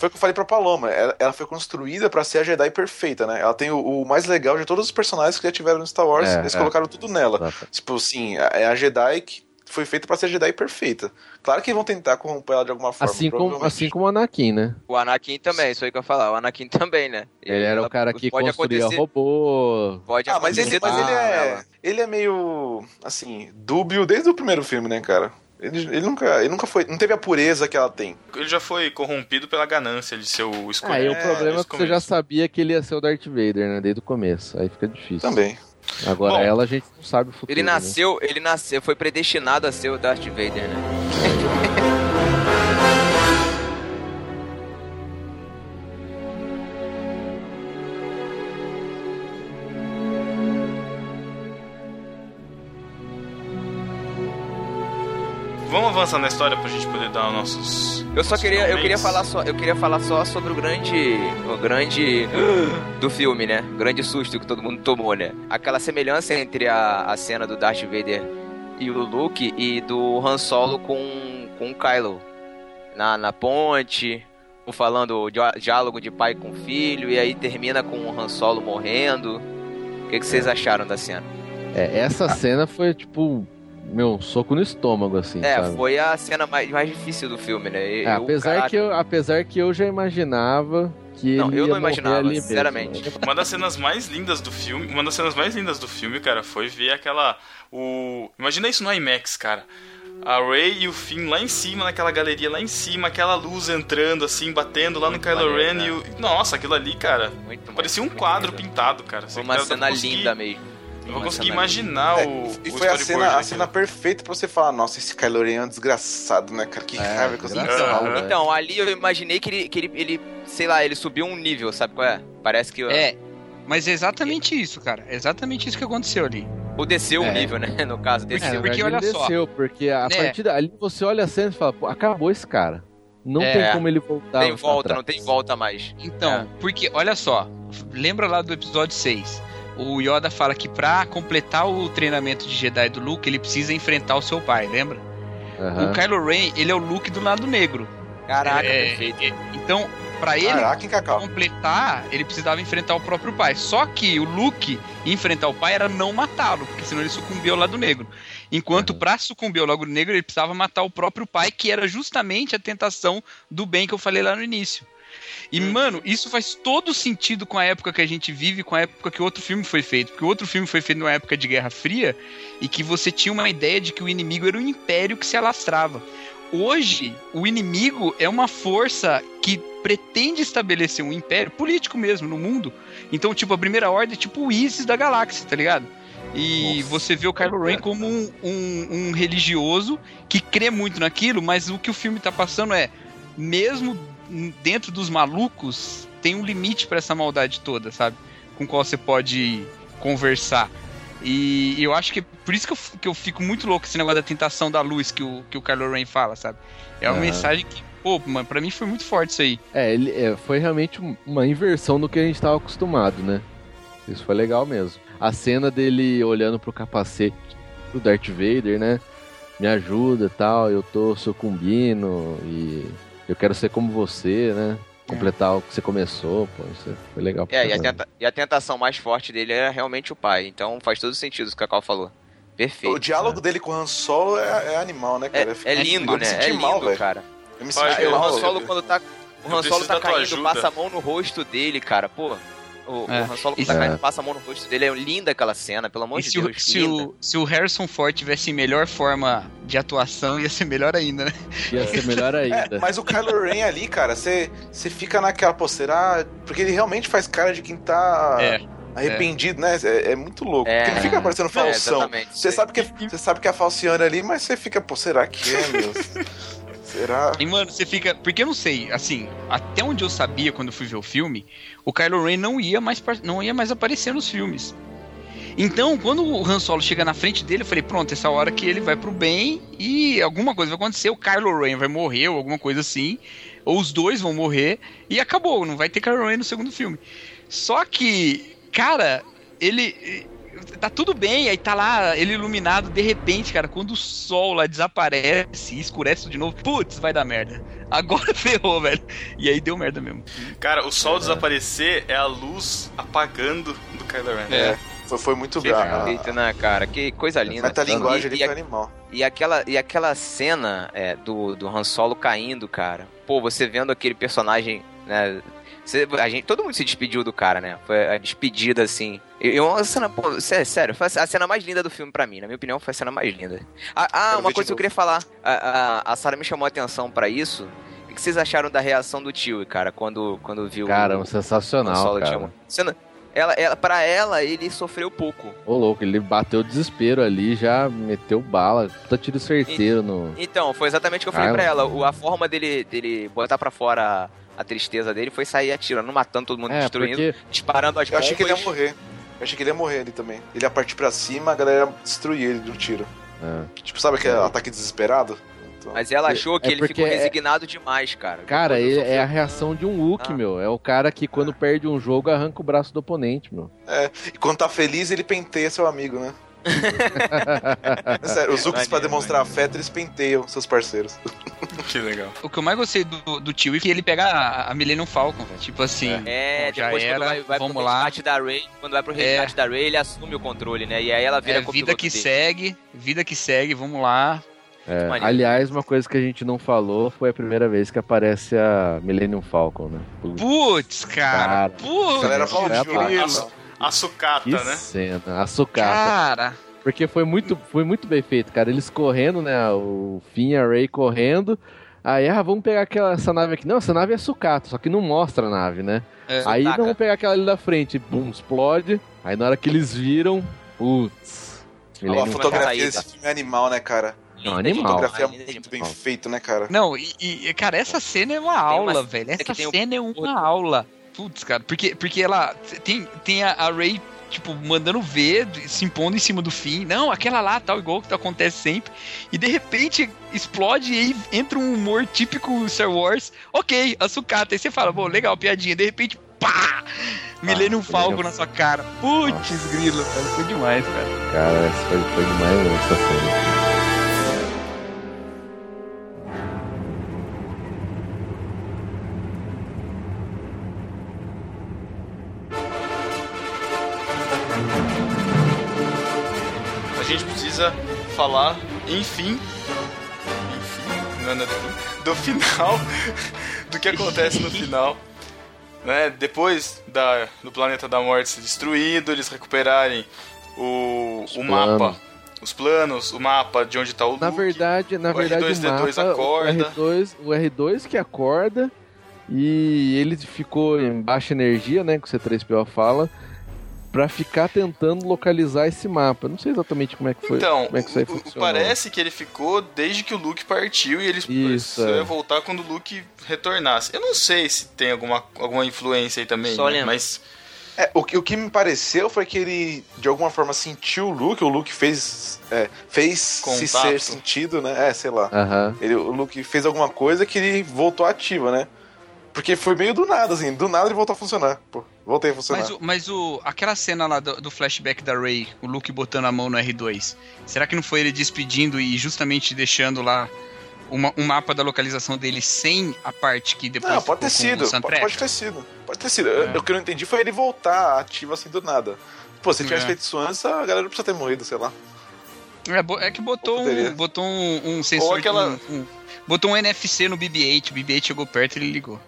Foi o que eu falei pra Paloma. Ela, ela foi construída pra ser a Jedi perfeita, né? Ela tem o, o mais legal de todos os personagens que já tiveram no Star Wars. É, eles é. colocaram tudo nela. Exato. Tipo assim, é a Jedi que foi feita pra ser a Jedi perfeita. Claro que vão tentar corromper ela de alguma forma. Assim como, assim como o Anakin, né? O Anakin também, isso aí que eu ia falar. O Anakin também, né? Ele era Ela- o cara que pode construía acontecer- robô. Pode Ah, mas ele, acontecer mas ele é. Ele é meio. assim, dúbio desde o primeiro filme, né, cara? Ele, ele nunca. Ele nunca foi. Não teve a pureza que ela tem. Ele já foi corrompido pela ganância de ser o Ah, escolhido. e o É, problema é desde que você já sabia que ele ia ser o Darth Vader, né? Desde o começo. Aí fica difícil. Também. Agora Bom, ela a gente não sabe o futuro. Ele né? nasceu, ele nasceu, foi predestinado a ser o Darth Vader, né? Avançar na história pra gente poder dar os nossos. Eu só nossos queria, eu queria falar só, eu queria falar só sobre o grande, o grande do filme, né? O grande susto que todo mundo tomou, né? Aquela semelhança entre a, a cena do Darth Vader e o Luke e do Han Solo com, com o Kylo na, na ponte, falando dia- diálogo de pai com filho e aí termina com o Han Solo morrendo. O que, que vocês acharam da cena? É, essa cena foi tipo. Meu, um soco no estômago, assim. É, sabe? foi a cena mais, mais difícil do filme, né? É, Eu, apesar, caraca, que eu, apesar que eu já imaginava que Não, ele eu ia não imaginava, ali mesmo. sinceramente. Uma das cenas mais lindas do filme, uma das cenas mais lindas do filme, cara, foi ver aquela o Imagina isso no IMAX, cara. A Ray e o Finn lá em cima, naquela galeria lá em cima, aquela luz entrando assim, batendo lá Muito no Kylo maneiro, Ren e o... Nossa, aquilo ali, cara, Muito parecia um quadro lindo. pintado, cara. Foi uma cena linda mesmo. Eu vou conseguir imaginar É, o, e o foi a storyboard cena, a cena perfeita pra você falar, nossa, esse Kylo Ren é um desgraçado, né, cara? Que É, raiva que eu raiva. Então, ali eu imaginei que ele, que ele, ele, sei lá, ele subiu um nível, sabe qual é? Parece que É, mas é exatamente isso, cara. É exatamente isso que aconteceu ali. ou desceu um É. nível, né? No caso, É, desceu. na porque verdade, olha ele só. desceu, porque a Né? partir dali você olha a cena e fala, pô, acabou esse cara. Não É. tem como ele voltar. tem volta, não tem volta mais. Então, porque, olha só, lembra lá do episódio 6? O Yoda fala que pra completar o treinamento de Jedi do Luke, ele precisa enfrentar o seu pai, lembra? Aham. O Kylo Ren, ele é o Luke do lado negro. Caraca, É, perfeito. é, então, pra ele Caraca, completar, ele precisava enfrentar o próprio pai. Só que o Luke enfrentar o pai era não matá-lo, porque senão ele sucumbia ao lado negro. Enquanto pra sucumbir ao lado negro, ele precisava matar o próprio pai, que era justamente a tentação do bem que eu falei lá no início. E, mano, isso faz todo sentido com a época que a gente vive, com a época que o outro filme foi feito. Porque o outro filme foi feito numa época de Guerra Fria e que você tinha uma ideia de que o inimigo era um império que se alastrava. Hoje, o inimigo é uma força que pretende estabelecer um império político mesmo no mundo. Então, tipo, a primeira ordem é tipo o ISIS da galáxia, tá ligado? E você vê o Kylo Ren como um, um, um religioso que crê muito naquilo, mas o que o filme tá passando é, mesmo dentro dos malucos, tem um limite para essa maldade toda, sabe? Com qual você pode conversar. E eu acho que por isso que eu, que eu fico muito louco esse negócio da tentação da luz que o, que o Kylo Ren fala, sabe? É uma mensagem que, pô, mano, pra mim foi muito forte isso aí. É, ele, é, foi realmente um- uma inversão do que a gente tava acostumado, né? Isso foi legal mesmo. A cena dele olhando pro capacete do Darth Vader, né? Me ajuda e tal, eu tô sucumbindo e eu quero ser como você, né? Completar o que você começou, pô, isso foi legal. pra É, e a, tenta- e a tentação mais forte dele era realmente o pai. Então faz todo sentido o que a Cacau falou. Perfeito. O diálogo dele com o Han Solo é, é animal, né, É, cara? é lindo, Eu me né? É mal, lindo, velho. cara. Eu me Pai, senti o mal. Han Solo quando tá. O Han Solo tá caindo, ajuda. passa a mão no rosto dele, cara. Pô. O, o É. Han Solo quando É. passa a mão no rosto dele. É linda aquela cena, pelo amor E de se, o, Deus. se, linda. o, se o Harrison Ford tivesse em melhor forma de atuação, ia ser melhor ainda, né? Ia ser melhor É, ainda. mas o Kylo Ren ali, cara, você você fica naquela posteira, ah, porque ele realmente faz cara de quem tá É, arrependido, né? É, é muito louco. É. Porque não fica parecendo É, falsão. exatamente. Você sabe que você sabe que é a falciane ali, mas você fica, pô, será que é, meu? será? E, mano, você fica. Porque eu não sei, assim, até onde eu sabia quando eu fui ver o filme, o Kylo Ren não ia mais, não ia mais aparecer nos filmes. Então, quando o Han Solo chega na frente dele, eu falei, pronto, essa hora que ele vai pro bem e alguma coisa vai acontecer, o Kylo Ren vai morrer ou alguma coisa assim, ou os dois vão morrer e acabou, não vai ter Kylo Ren no segundo filme. Só que, cara, ele tá tudo bem, aí tá lá ele iluminado, de repente, cara, quando o sol lá desaparece e escurece de novo, putz, vai dar merda. Agora ferrou, velho. E aí deu merda mesmo. Cara, o sol desaparecer é a luz apagando do Kylo Ren. É. Foi, foi muito bem. Perfeito, né, cara? Que coisa linda. metalinguagem E- ali e, foi animal. E aquela, e aquela cena é, do, do Han Solo caindo, cara. Pô, você vendo aquele personagem, né? A gente, todo mundo se despediu do cara, né? Foi a despedida, assim. E e uma cena, pô, sé- sério, foi a cena mais linda do filme pra mim. Na minha opinião, foi a cena mais linda. Ah, ah, uma coisa que eu queria falar. A, a, a Sarah me chamou a atenção pra isso. O que vocês acharam da reação do tio, cara, quando, quando viu Cara, o, sensacional, Han Solo cara. Você não- ela, ela, pra ela, ele sofreu pouco. Ô, louco, ele bateu desespero ali, já meteu bala, puta tiro certeiro no... Então, foi exatamente o que eu falei Ah, pra ela. O- A forma dele, dele botar pra fora a, tristeza dele foi sair atirando, matando todo mundo, É, destruindo, porque disparando as Eu achei que ele ia bombas. morrer. Eu achei que ele ia morrer ali também. Ele ia partir pra cima, a galera ia destruir ele de um tiro. É. Tipo, sabe aquele ataque desesperado? Então, Mas ela achou que É ele ficou é- resignado demais, cara. Cara, ele é a reação de um Wookie, Ah. meu. É o cara que quando perde um jogo arranca o braço do oponente, meu. E quando tá feliz, ele penteia seu amigo, né? É sério, os Zucos, pra Maneiro, demonstrar afeto, eles penteiam seus parceiros. Que legal. O que eu mais gostei do, do tio é que ele pega a, a Millennium Falcon, velho. Tipo assim. É, já depois era, quando vai, vai vamos pro lá. resgate da Ray, quando vai pro resgate da Ray, ele assume o controle, né? E aí ela vira É, vida que dele. segue, vida que segue, vamos lá. É, aliás, uma coisa que a gente não falou foi a primeira vez que aparece a Millennium Falcon, né? Putz, cara. Cara, Putz, A galera é falou a. A sucata, que né? cena, a sucata. cara. Porque foi muito, foi muito bem feito, cara. Eles correndo, né? O Finn e a Ray correndo. Aí, ah, vamos pegar aquela, essa nave aqui. Não, essa nave é sucata, só que não mostra a nave, né? É. Aí não, vamos pegar aquela ali da frente. Bum, explode. Aí na hora que eles viram, putz. A Millennium fotografia desse filme é animal, né, cara? Não, Linda animal. A fotografia é linda muito bem feito, né, cara? Não, e, e, cara, essa cena é uma uma aula, cena velho. que Essa um- cena é uma aula. Putz, cara, porque, porque ela tem, tem a, a Ray, tipo, mandando ver, se impondo em cima do fim. Não, aquela lá, tal, igual que acontece sempre. E de repente explode e aí entra um humor típico Star Wars. Ok, a sucata. Aí você fala, bom, legal, piadinha. De repente, pá! Millennium Falcon Millennium na sua cara. Putz, grilo. Foi demais, cara. Cara, foi, foi demais mesmo, essa cena. Gente precisa falar, enfim. Enfim, não é do final, do que acontece no final. Né? Depois da, do planeta da morte ser destruído, eles recuperarem o, o mapa, os planos, o mapa de onde tá o Luke. Na verdade, na o verdade R2D2 o mapa, acorda. O R2, o R2 que acorda e ele ficou em baixa energia, né, que o C3PO fala, pra ficar tentando localizar esse mapa. Não sei exatamente como é que foi, Então, como é que isso aí funcionou. parece que ele ficou desde que o Luke partiu e ele Isso, é. ia voltar quando o Luke retornasse. Eu não sei se tem alguma, alguma influência aí também, Só né? mas É, o, que, o que me pareceu foi que ele, de alguma forma, sentiu o Luke, o Luke fez, é, fez se Contato. ser sentido, né? É, sei lá. Ele, o Luke fez alguma coisa que ele voltou ativa, né? Porque foi meio do nada, assim. Do nada ele voltou a funcionar. Pô, voltei a funcionar. Mas, o, mas o, aquela cena lá do, do flashback da Ray, o Luke botando a mão no R2, será que não foi ele despedindo e justamente deixando lá uma- um mapa da localização dele sem a parte que depois Não, pode ter sido. Pode, pode ter sido. Pode ter sido. Eu- O que eu não entendi foi ele voltar ativo assim do nada. Pô, se ele tivesse É. feito isso antes, a galera não precisa ter morrido, sei lá. É, é que botou um, botou um, um sensor. Ou aquela- um- um- botou um NFC no BB-8. O BB-8 chegou perto e ele ligou.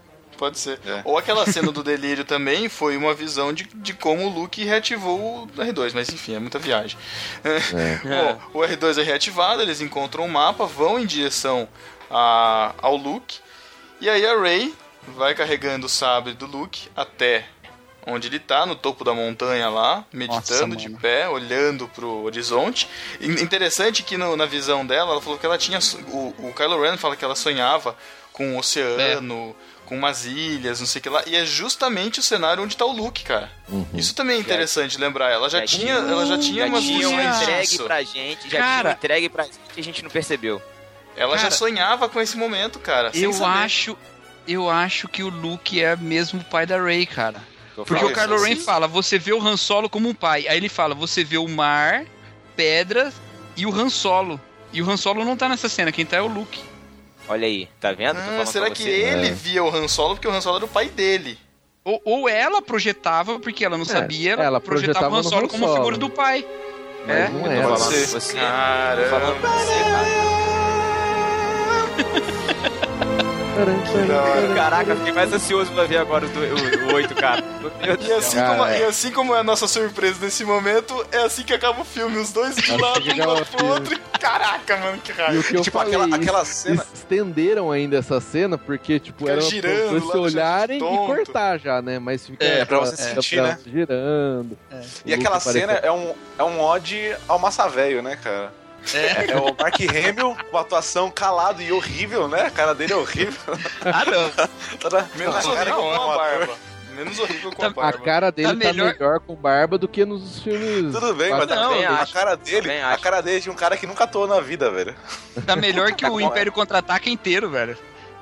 Pode ser. É. Ou aquela cena do delírio também foi uma visão de, de como o Luke reativou o R2, mas enfim, é muita viagem. É. Bom, o R2 é reativado, eles encontram um mapa, vão em direção a, ao Luke, e aí a Rey vai carregando o sabre do Luke até onde ele tá, no topo da montanha lá, meditando Nossa, de pé, olhando pro horizonte. Interessante que no- na visão dela, ela falou que ela tinha. O, o Kylo Ren fala que ela sonhava com um oceano, com umas ilhas, não sei o que lá. E é justamente o cenário onde tá o Luke, cara. Uhum. Isso também é interessante lembrar. Ela já, Já tinha, tinha- ela já tinha já umas tinham visões entregue disso. pra gente, já Cara. tinham entregue pra gente e a gente não percebeu. Ela já Cara, sonhava com esse momento, cara. Eu saber. acho. Eu acho que o Luke é mesmo o pai da Ray, cara. Tô Porque o Kylo Ren fala, você vê o Han Solo como um pai. Aí ele fala, você vê o mar, pedras e o Han Solo. E o Han Solo não tá nessa cena, quem tá é o Luke. Olha aí, tá vendo? Ah, será que você. ele É. via o Han Solo porque o Han Solo era o pai dele? Ou, ou ela projetava, porque ela não sabia, ela, ela projetava, projetava o Han Solo Han como a Solo. figura do pai. Mas É, não era. pra você. Caramba. Tô Caraca, eu fiquei mais ansioso pra ver agora o, do- o, o 8, cara. E assim, Cara, como, é. e assim como é a nossa surpresa nesse momento, é assim que acaba o filme. Os dois de um Assim lado, um lado o pro outro. e Caraca, mano, que E o raiva. que eu Tipo, falei, aquela- aquela cena- estenderam ainda essa cena, porque, tipo, Fica era girando pra deixando olharem e cortar já, né? Mas fica É, pra você sentir, pra- né? girando. E aquela cena é um, é um ode ao Massa Velho, né, cara? É. é o Mark Hamill com atuação calado e horrível, né? A cara dele é horrível. Ah, não. Toda- Menos a cara horrível que com a barba. Menos horrível com a A barba. cara dele Tá tá melhor- melhor... com barba do que nos filmes. Tudo bem, mas Não, a, também a cara dele, a cara dele é de um cara que nunca atuou na vida, velho. Tá melhor que o Império Contra-Ataca inteiro, velho.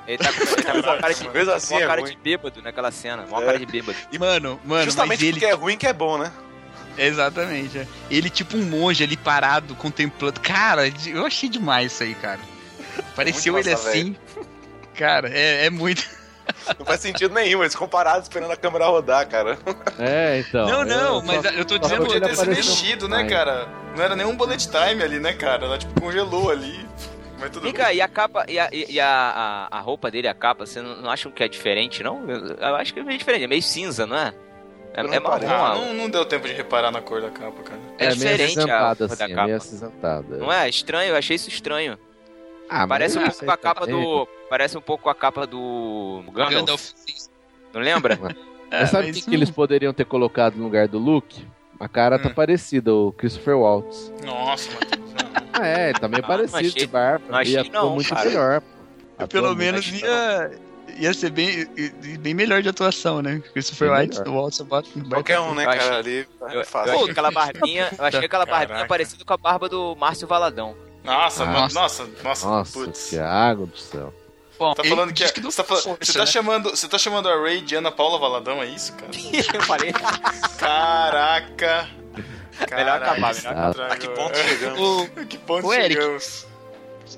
Ele tá, com- ele tá com uma cara de, Mesmo assim uma é cara ruim. de bêbado naquela cena. Uma É. cara de bêbado. E, mano, mano, Justamente mas ele... porque é ruim que é bom, né? Exatamente. é. Ele tipo um monge ali parado, contemplando. Cara, eu achei demais isso aí, cara. Pareceu ele massa, assim. Cara, é, é muito... Não faz sentido nenhum, eles comparados esperando a câmera rodar, cara. É, então. Não, não, eu mas só- eu tô dizendo porque Podia ele ter se apareceu mexido, né, cara? Não era nenhum bullet time ali, né, cara? Ela, tipo, congelou ali. Mas tudo Vem bem. cá, e a capa, e a, e a, a, a roupa dele, a capa, você não, não acham que é diferente, não? Eu, eu acho que é meio diferente, é meio cinza, não é? É, é marrom. Ah, não, não deu tempo de reparar na cor da capa, cara. é, É, meio diferente a da assim, capa. meio acinzentada. Não é? Estranho, eu achei isso estranho. Ah, Parece um mas pouco com a aí capa tá- do. Parece um pouco com a capa do Gandalf. Gandalf. Não lembra? Mas sabe o mas que, que eles não- poderiam ter colocado no lugar do Luke? A cara tá Hum. parecida, o Christopher Waltz. Nossa, Matheus. não. Ah, é, ele tá meio Ah, parecido não achei- de barba. não achei atuou não, muito cara. melhor. Eu, pelo menos ia, ia ser bem, bem melhor de atuação, né? Christopher Bem White, melhor. o Walter Bottom. Qualquer um, né, Eu cara? Ali Eu, é eu achei aquela barbinha, eu achei aquela barbinha Caraca. parecida com a barba do Márcio Valadão. Nossa, ma- nossa, nossa, Nossa, putz. Thiago do céu. Bom, Tá falando que, diz é- não você, tá, falando- força, você tá né? chamando, você tá chamando a Ray de Ana Paula Valadão, é isso, cara? Eu falei. Caraca. Melhor acabar, melhor acabar. A que ponto chegamos? O- que ponto Eric. chegamos?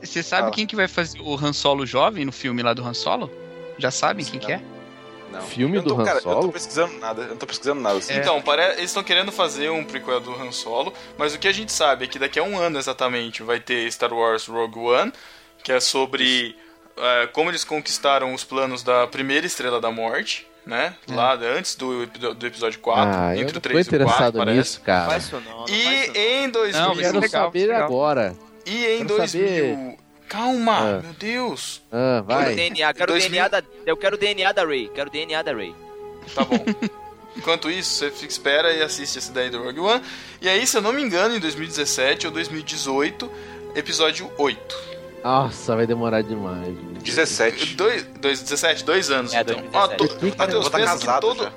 Você sabe Ah. quem que vai fazer o Han Solo jovem no filme lá do Han Solo? Já sabem quem que é? Não. Filme Eu tô- do Han cara, Eu Solo? tô pesquisando nada, eu não tô pesquisando nada. Assim. Então, pare... eles estão querendo fazer um prequel do Han Solo, mas o que a gente sabe é que daqui a um ano exatamente vai ter Star Wars Rogue One, que é sobre é, como eles conquistaram os planos da primeira Estrela da Morte, né? Lá antes do, do episódio 4, ah, eu entre o tô 3 e o 4, interessado parece. nisso, cara. Faz isso não, não faz isso E não. em 2000... Não, Eu quero legal, saber legal. agora. E em quero 2000... saber. Calma, Ah. meu Deus. Ah, Quero vai. DNA, quero 2000. DNA da, eu quero o DNA da Ray, quero o DNA da Ray. Tá bom. Enquanto isso, você fica, espera e assiste esse daí do Rogue One. E aí, se eu não me engano, em 2017 ou 2018, episódio 8. Nossa, vai demorar demais. 17. Dois, dois, 17, dois anos, É, então. 2017. Ó, to, Matheus, tá pensa que todo, já.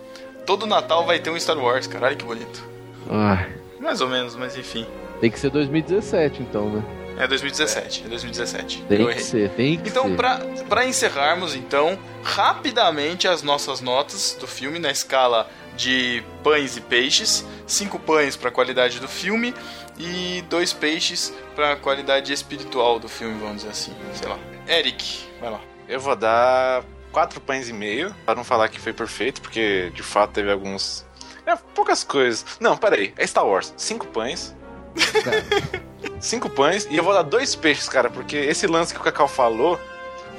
todo Natal vai ter um Star Wars, cara. Olha que bonito. Ah, Mais ou menos, mas enfim. tem que ser 2017, então, né? É 2017, é 2017. Tem eu que errei. ser, tem que Então, ser. pra, pra encerrarmos, então, rapidamente as nossas notas do filme na escala de pães e peixes. Cinco pães pra qualidade do filme e dois peixes pra qualidade espiritual do filme, vamos dizer assim. Sei lá. Eric, vai lá. Eu vou dar quatro pães e meio, pra não falar que foi perfeito, porque de fato teve alguns. É, poucas coisas. Não, peraí. É Star Wars. Cinco pães. Cinco pães. E eu vou dar dois peixes, cara, porque esse lance que o Cacau falou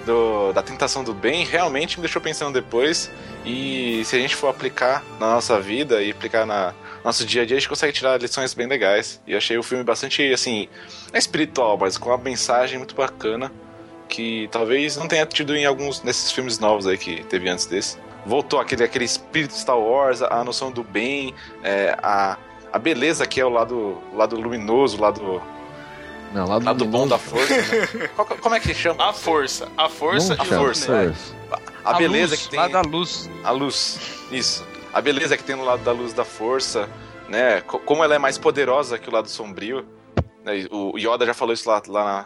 do- da tentação do bem realmente me deixou pensando depois. E se a gente for aplicar na nossa vida e aplicar na nosso dia a dia, a gente consegue tirar lições bem legais. E achei o filme bastante, assim, é espiritual, mas com uma mensagem muito bacana que talvez não tenha tido em alguns desses filmes novos aí que teve antes desse. Voltou aquele, aquele espírito Star Wars, a noção do bem, é, a, a beleza que é o lado, o lado luminoso, o lado, Não, lá do, lado bom da força. né? Qual- como é que chama? A força. A força Não e chama força. força. A, beleza luz, que tem. Lá da luz. A luz, isso. A beleza que tem no lado da luz da força, né? Co- Como ela é mais poderosa que o lado sombrio. né? O Yoda já falou isso lá, lá, na-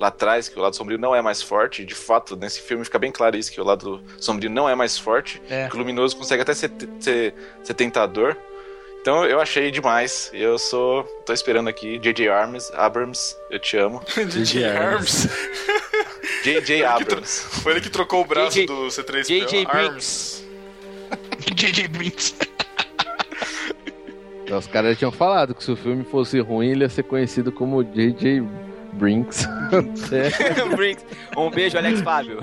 lá atrás, que o lado sombrio não é mais forte. De fato, nesse filme fica bem claro isso, que o lado sombrio não é mais forte. É. Que o luminoso consegue até ser, ser, ser tentador. Então eu achei demais. Eu sou. tô esperando aqui. J.J. Abrams, Abrams, eu te amo. DJ Arms. J.J. Abrams. Foi ele que trocou o braço JJ do C3PO. JJ Arms. J.J. Brinks. Os caras já tinham falado que se o filme fosse ruim, ele ia ser conhecido como J.J. Brinks. É. Brinks. Um beijo, Alex Fábio.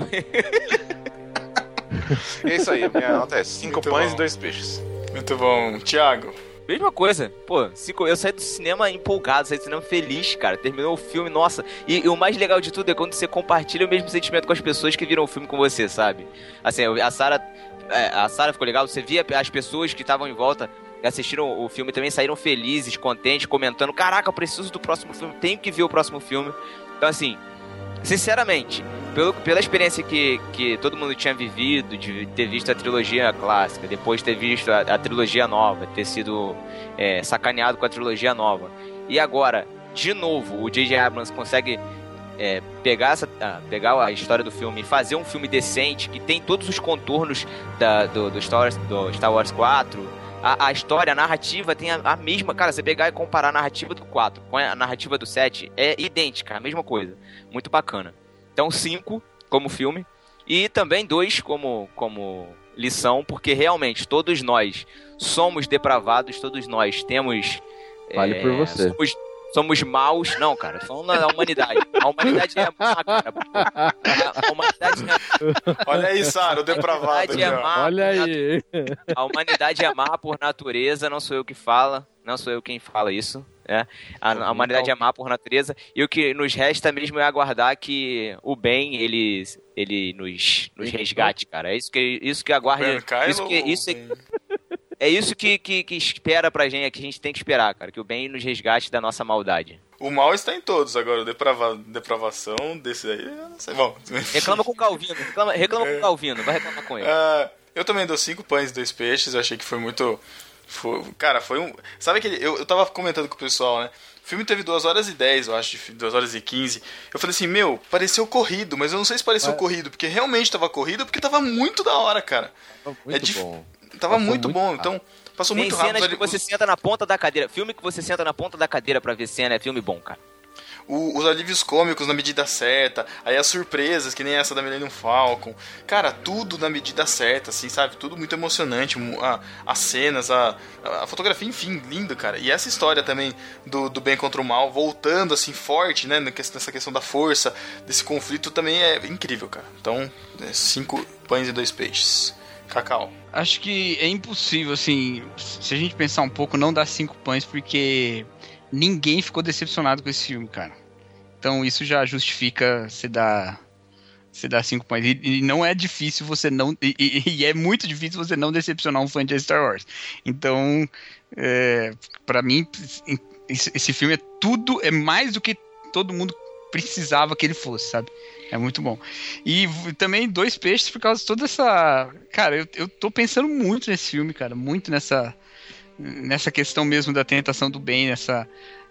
É isso aí, minha nota é 5 Muito pães bom. e dois peixes. Muito bom. Thiago. Mesma coisa. Pô, eu saí do cinema empolgado, saí do cinema feliz, cara. Terminou o filme, nossa. E, e o mais legal de tudo é quando você compartilha o mesmo sentimento com as pessoas que viram o filme com você, sabe? Assim, a Sarah. é, a Sarah ficou legal, você via as pessoas que estavam em volta assistiram o filme também saíram felizes, contentes, comentando: Caraca, eu preciso do próximo filme, tenho que ver o próximo filme. Então, assim, sinceramente, pelo, pela experiência que, que todo mundo tinha vivido, de ter visto a trilogia clássica, depois ter visto a, a trilogia nova, ter sido é, sacaneado com a trilogia nova, e agora, de novo, o J.J. Abrams consegue é, pegar, essa, ah, pegar a história do filme e fazer um filme decente, que tem todos os contornos da, do, do, Star Wars, do Star Wars 4. A, a história, a narrativa tem a, a mesma. Cara, você pegar e comparar a narrativa do 4 com a narrativa do 7 é idêntica, a mesma coisa. Muito bacana. Então, 5 como filme. E também dois como, como lição, porque realmente todos nós somos depravados, todos nós temos. Fale por você. Somos, somos maus. Não, cara, falando da humanidade. A humanidade é má, cara. A, a humanidade é, Olha aí, Sara, o a depravado. humanidade é má. Olha por aí. a humanidade é má por natureza, não sou eu que fala, não sou eu quem fala isso. É. A, a humanidade é má por natureza e o que nos resta mesmo é aguardar que o bem ele, ele nos, nos resgate, cara. É isso que isso que aguarda, isso que isso Ben- é isso que, que, que espera pra gente, é que a gente tem que esperar, cara, que o bem nos resgate da nossa maldade. O mal está em todos agora. Deprava... depravação desse aí, eu não sei. Bom, Reclama com o Calvino, reclama, reclama com o Calvino, vai reclamar com ele. Ah, eu também dou cinco pães e dois peixes. Achei que foi muito. Foi- cara, foi um. Sabe aquele. Eu, eu tava comentando com o pessoal, né? O filme teve 2 horas e 10, eu acho, de fi- 2 horas e 15. Eu falei assim, meu, pareceu corrido, mas eu não sei se pareceu corrido, porque realmente tava corrido, porque tava muito da hora, cara. Muito É dif- bom. Tava Passou muito, muito bom, rápido. então passou Tem muito cenas rápido. que você senta na ponta da cadeira. Filme que você senta na ponta da cadeira pra ver cena é filme bom, cara. O- os alívios cômicos na medida certa, aí as surpresas, que nem essa da Millennium Falcon. Cara, tudo na medida certa, assim, sabe? Tudo muito emocionante. a- as cenas, a, a fotografia, enfim, lindo, cara. E essa história também do, do bem contra o mal, voltando assim forte, né? Nessa questão da força, desse conflito também é incrível, cara. Então, é cinco pães e dois peixes. Cacau. Acho que é impossível, assim, se a gente pensar um pouco, não dar cinco pães, porque ninguém ficou decepcionado com esse filme, cara. Então isso já justifica você dar, você dar cinco pães. E, e não é difícil você não. E, e- e é muito difícil você não decepcionar um fã de Star Wars. Então, é, para mim, esse, esse filme é tudo, é mais do que todo mundo precisava que ele fosse, sabe? É muito bom. E também dois peixes por causa de toda essa. Cara, eu, eu tô pensando muito nesse filme, cara. Muito nessa. Nessa questão mesmo da tentação do bem, nessa.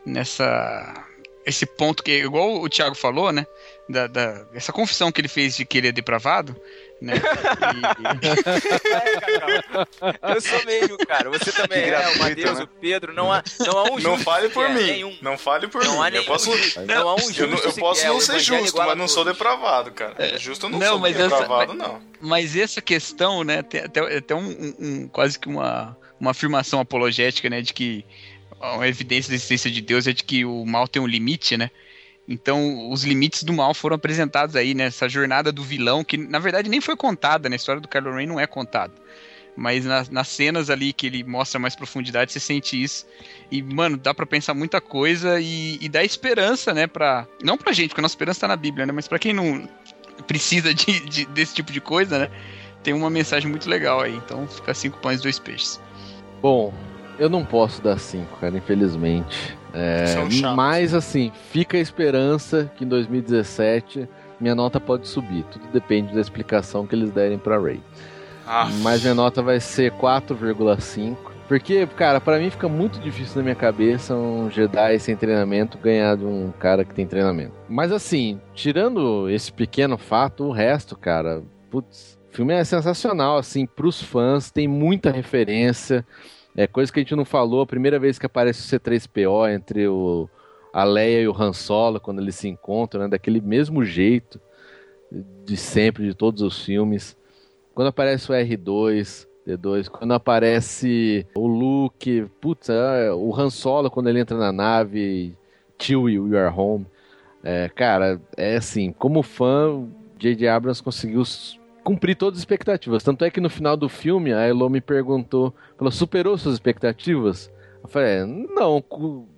Nessa. Esse ponto que, igual o Thiago falou, né? Da, da- essa confissão que ele fez de que ele é depravado, né? Eu sou meio, cara. Você também Que é, o gratuito, Matheus, né? o Pedro. Não há, não há um Não justo fale por mim. nenhum. Não fale por Não há mim. Eu nenhum posso, justo. Não há um eu, justo não- eu posso sequer, não o ser justo, mas não sou depravado, cara. Justo eu não, Não, sou mas essa- depravado, mas- não. Mas essa questão, né, tem até, até um, um- um- quase que uma, uma afirmação apologética, né, de que a evidência da existência de Deus é de que o mal tem um limite, né? Então, os limites do mal foram apresentados aí nessa jornada do vilão, que na verdade nem foi contada, né? A história do Kylo Ren não é contada. Mas nas, nas cenas ali que ele mostra mais profundidade, você sente isso. E, mano, dá pra pensar muita coisa e, e dá esperança, né? Pra, não pra gente, porque a nossa esperança tá na Bíblia, né? Mas pra quem não precisa de, de- desse tipo de coisa, né? Tem uma mensagem muito legal aí. Então fica cinco pães, dois peixes. Bom, eu não posso dar 5, cara, infelizmente. É, chatos. mas assim, fica a esperança que em 2017 minha nota pode subir. Tudo depende da explicação que eles derem pra Ray. Ah, Mas minha nota vai ser 4,5. Porque, cara, pra mim fica muito difícil na minha cabeça um Jedi sem treinamento ganhar de um cara que tem treinamento. Mas assim, tirando esse pequeno fato, o resto, cara, putz, o filme é sensacional, assim, pros fãs, tem muita referência. É coisa que a gente não falou, a primeira vez que aparece o C3PO entre o, a Leia e o Han Solo, quando eles se encontram, né, daquele mesmo jeito de sempre, de todos os filmes. Quando aparece o R2, D2, quando aparece o Luke, putz, é, o Han Solo quando ele entra na nave, Chewie, We Are Home. É, cara, é assim, como fã, J.J. Abrams conseguiu cumprir todas as expectativas. Tanto é que no final do filme, a Elo me perguntou, falou, superou suas expectativas? Eu falei, é, não,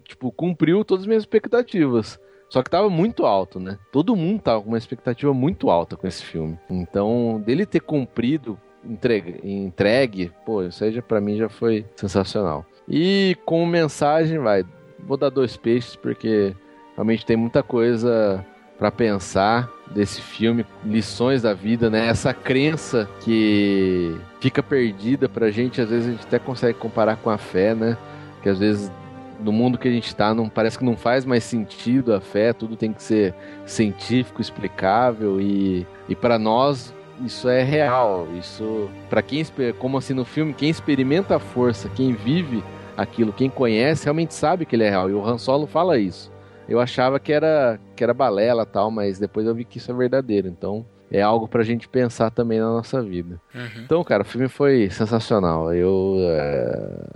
tipo, cumpriu todas as minhas expectativas. Só que tava muito alto, né? Todo mundo tava com uma expectativa muito alta com esse filme. Então, dele ter cumprido, entregue, entregue pô, isso aí já, pra mim já foi sensacional. E com mensagem, vai, vou dar dois peixes, porque realmente tem muita coisa pra pensar desse filme, lições da vida, né? Essa crença que fica perdida pra gente, às vezes a gente até consegue comparar com a fé, né? Que às vezes no mundo que a gente tá, não parece que não faz mais sentido a fé, tudo tem que ser científico, explicável e, e para nós isso é real. Isso para quem como assim no filme, quem experimenta a força, quem vive aquilo, quem conhece, realmente sabe que ele é real. E o Han Solo fala isso. Eu achava que era que era balela tal, mas depois eu vi que isso é verdadeiro. Então é algo pra gente pensar também na nossa vida. Uhum. Então, cara, o filme foi sensacional. Eu. é,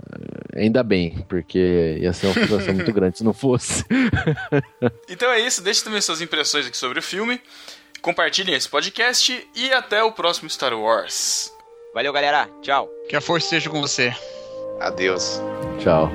Ainda bem, porque ia ser uma frustração muito grande se não fosse. Então é isso, deixe também suas impressões aqui sobre o filme. Compartilhem esse podcast e até o próximo Star Wars. Valeu, galera. Tchau. Que a força seja com você. Adeus. Tchau.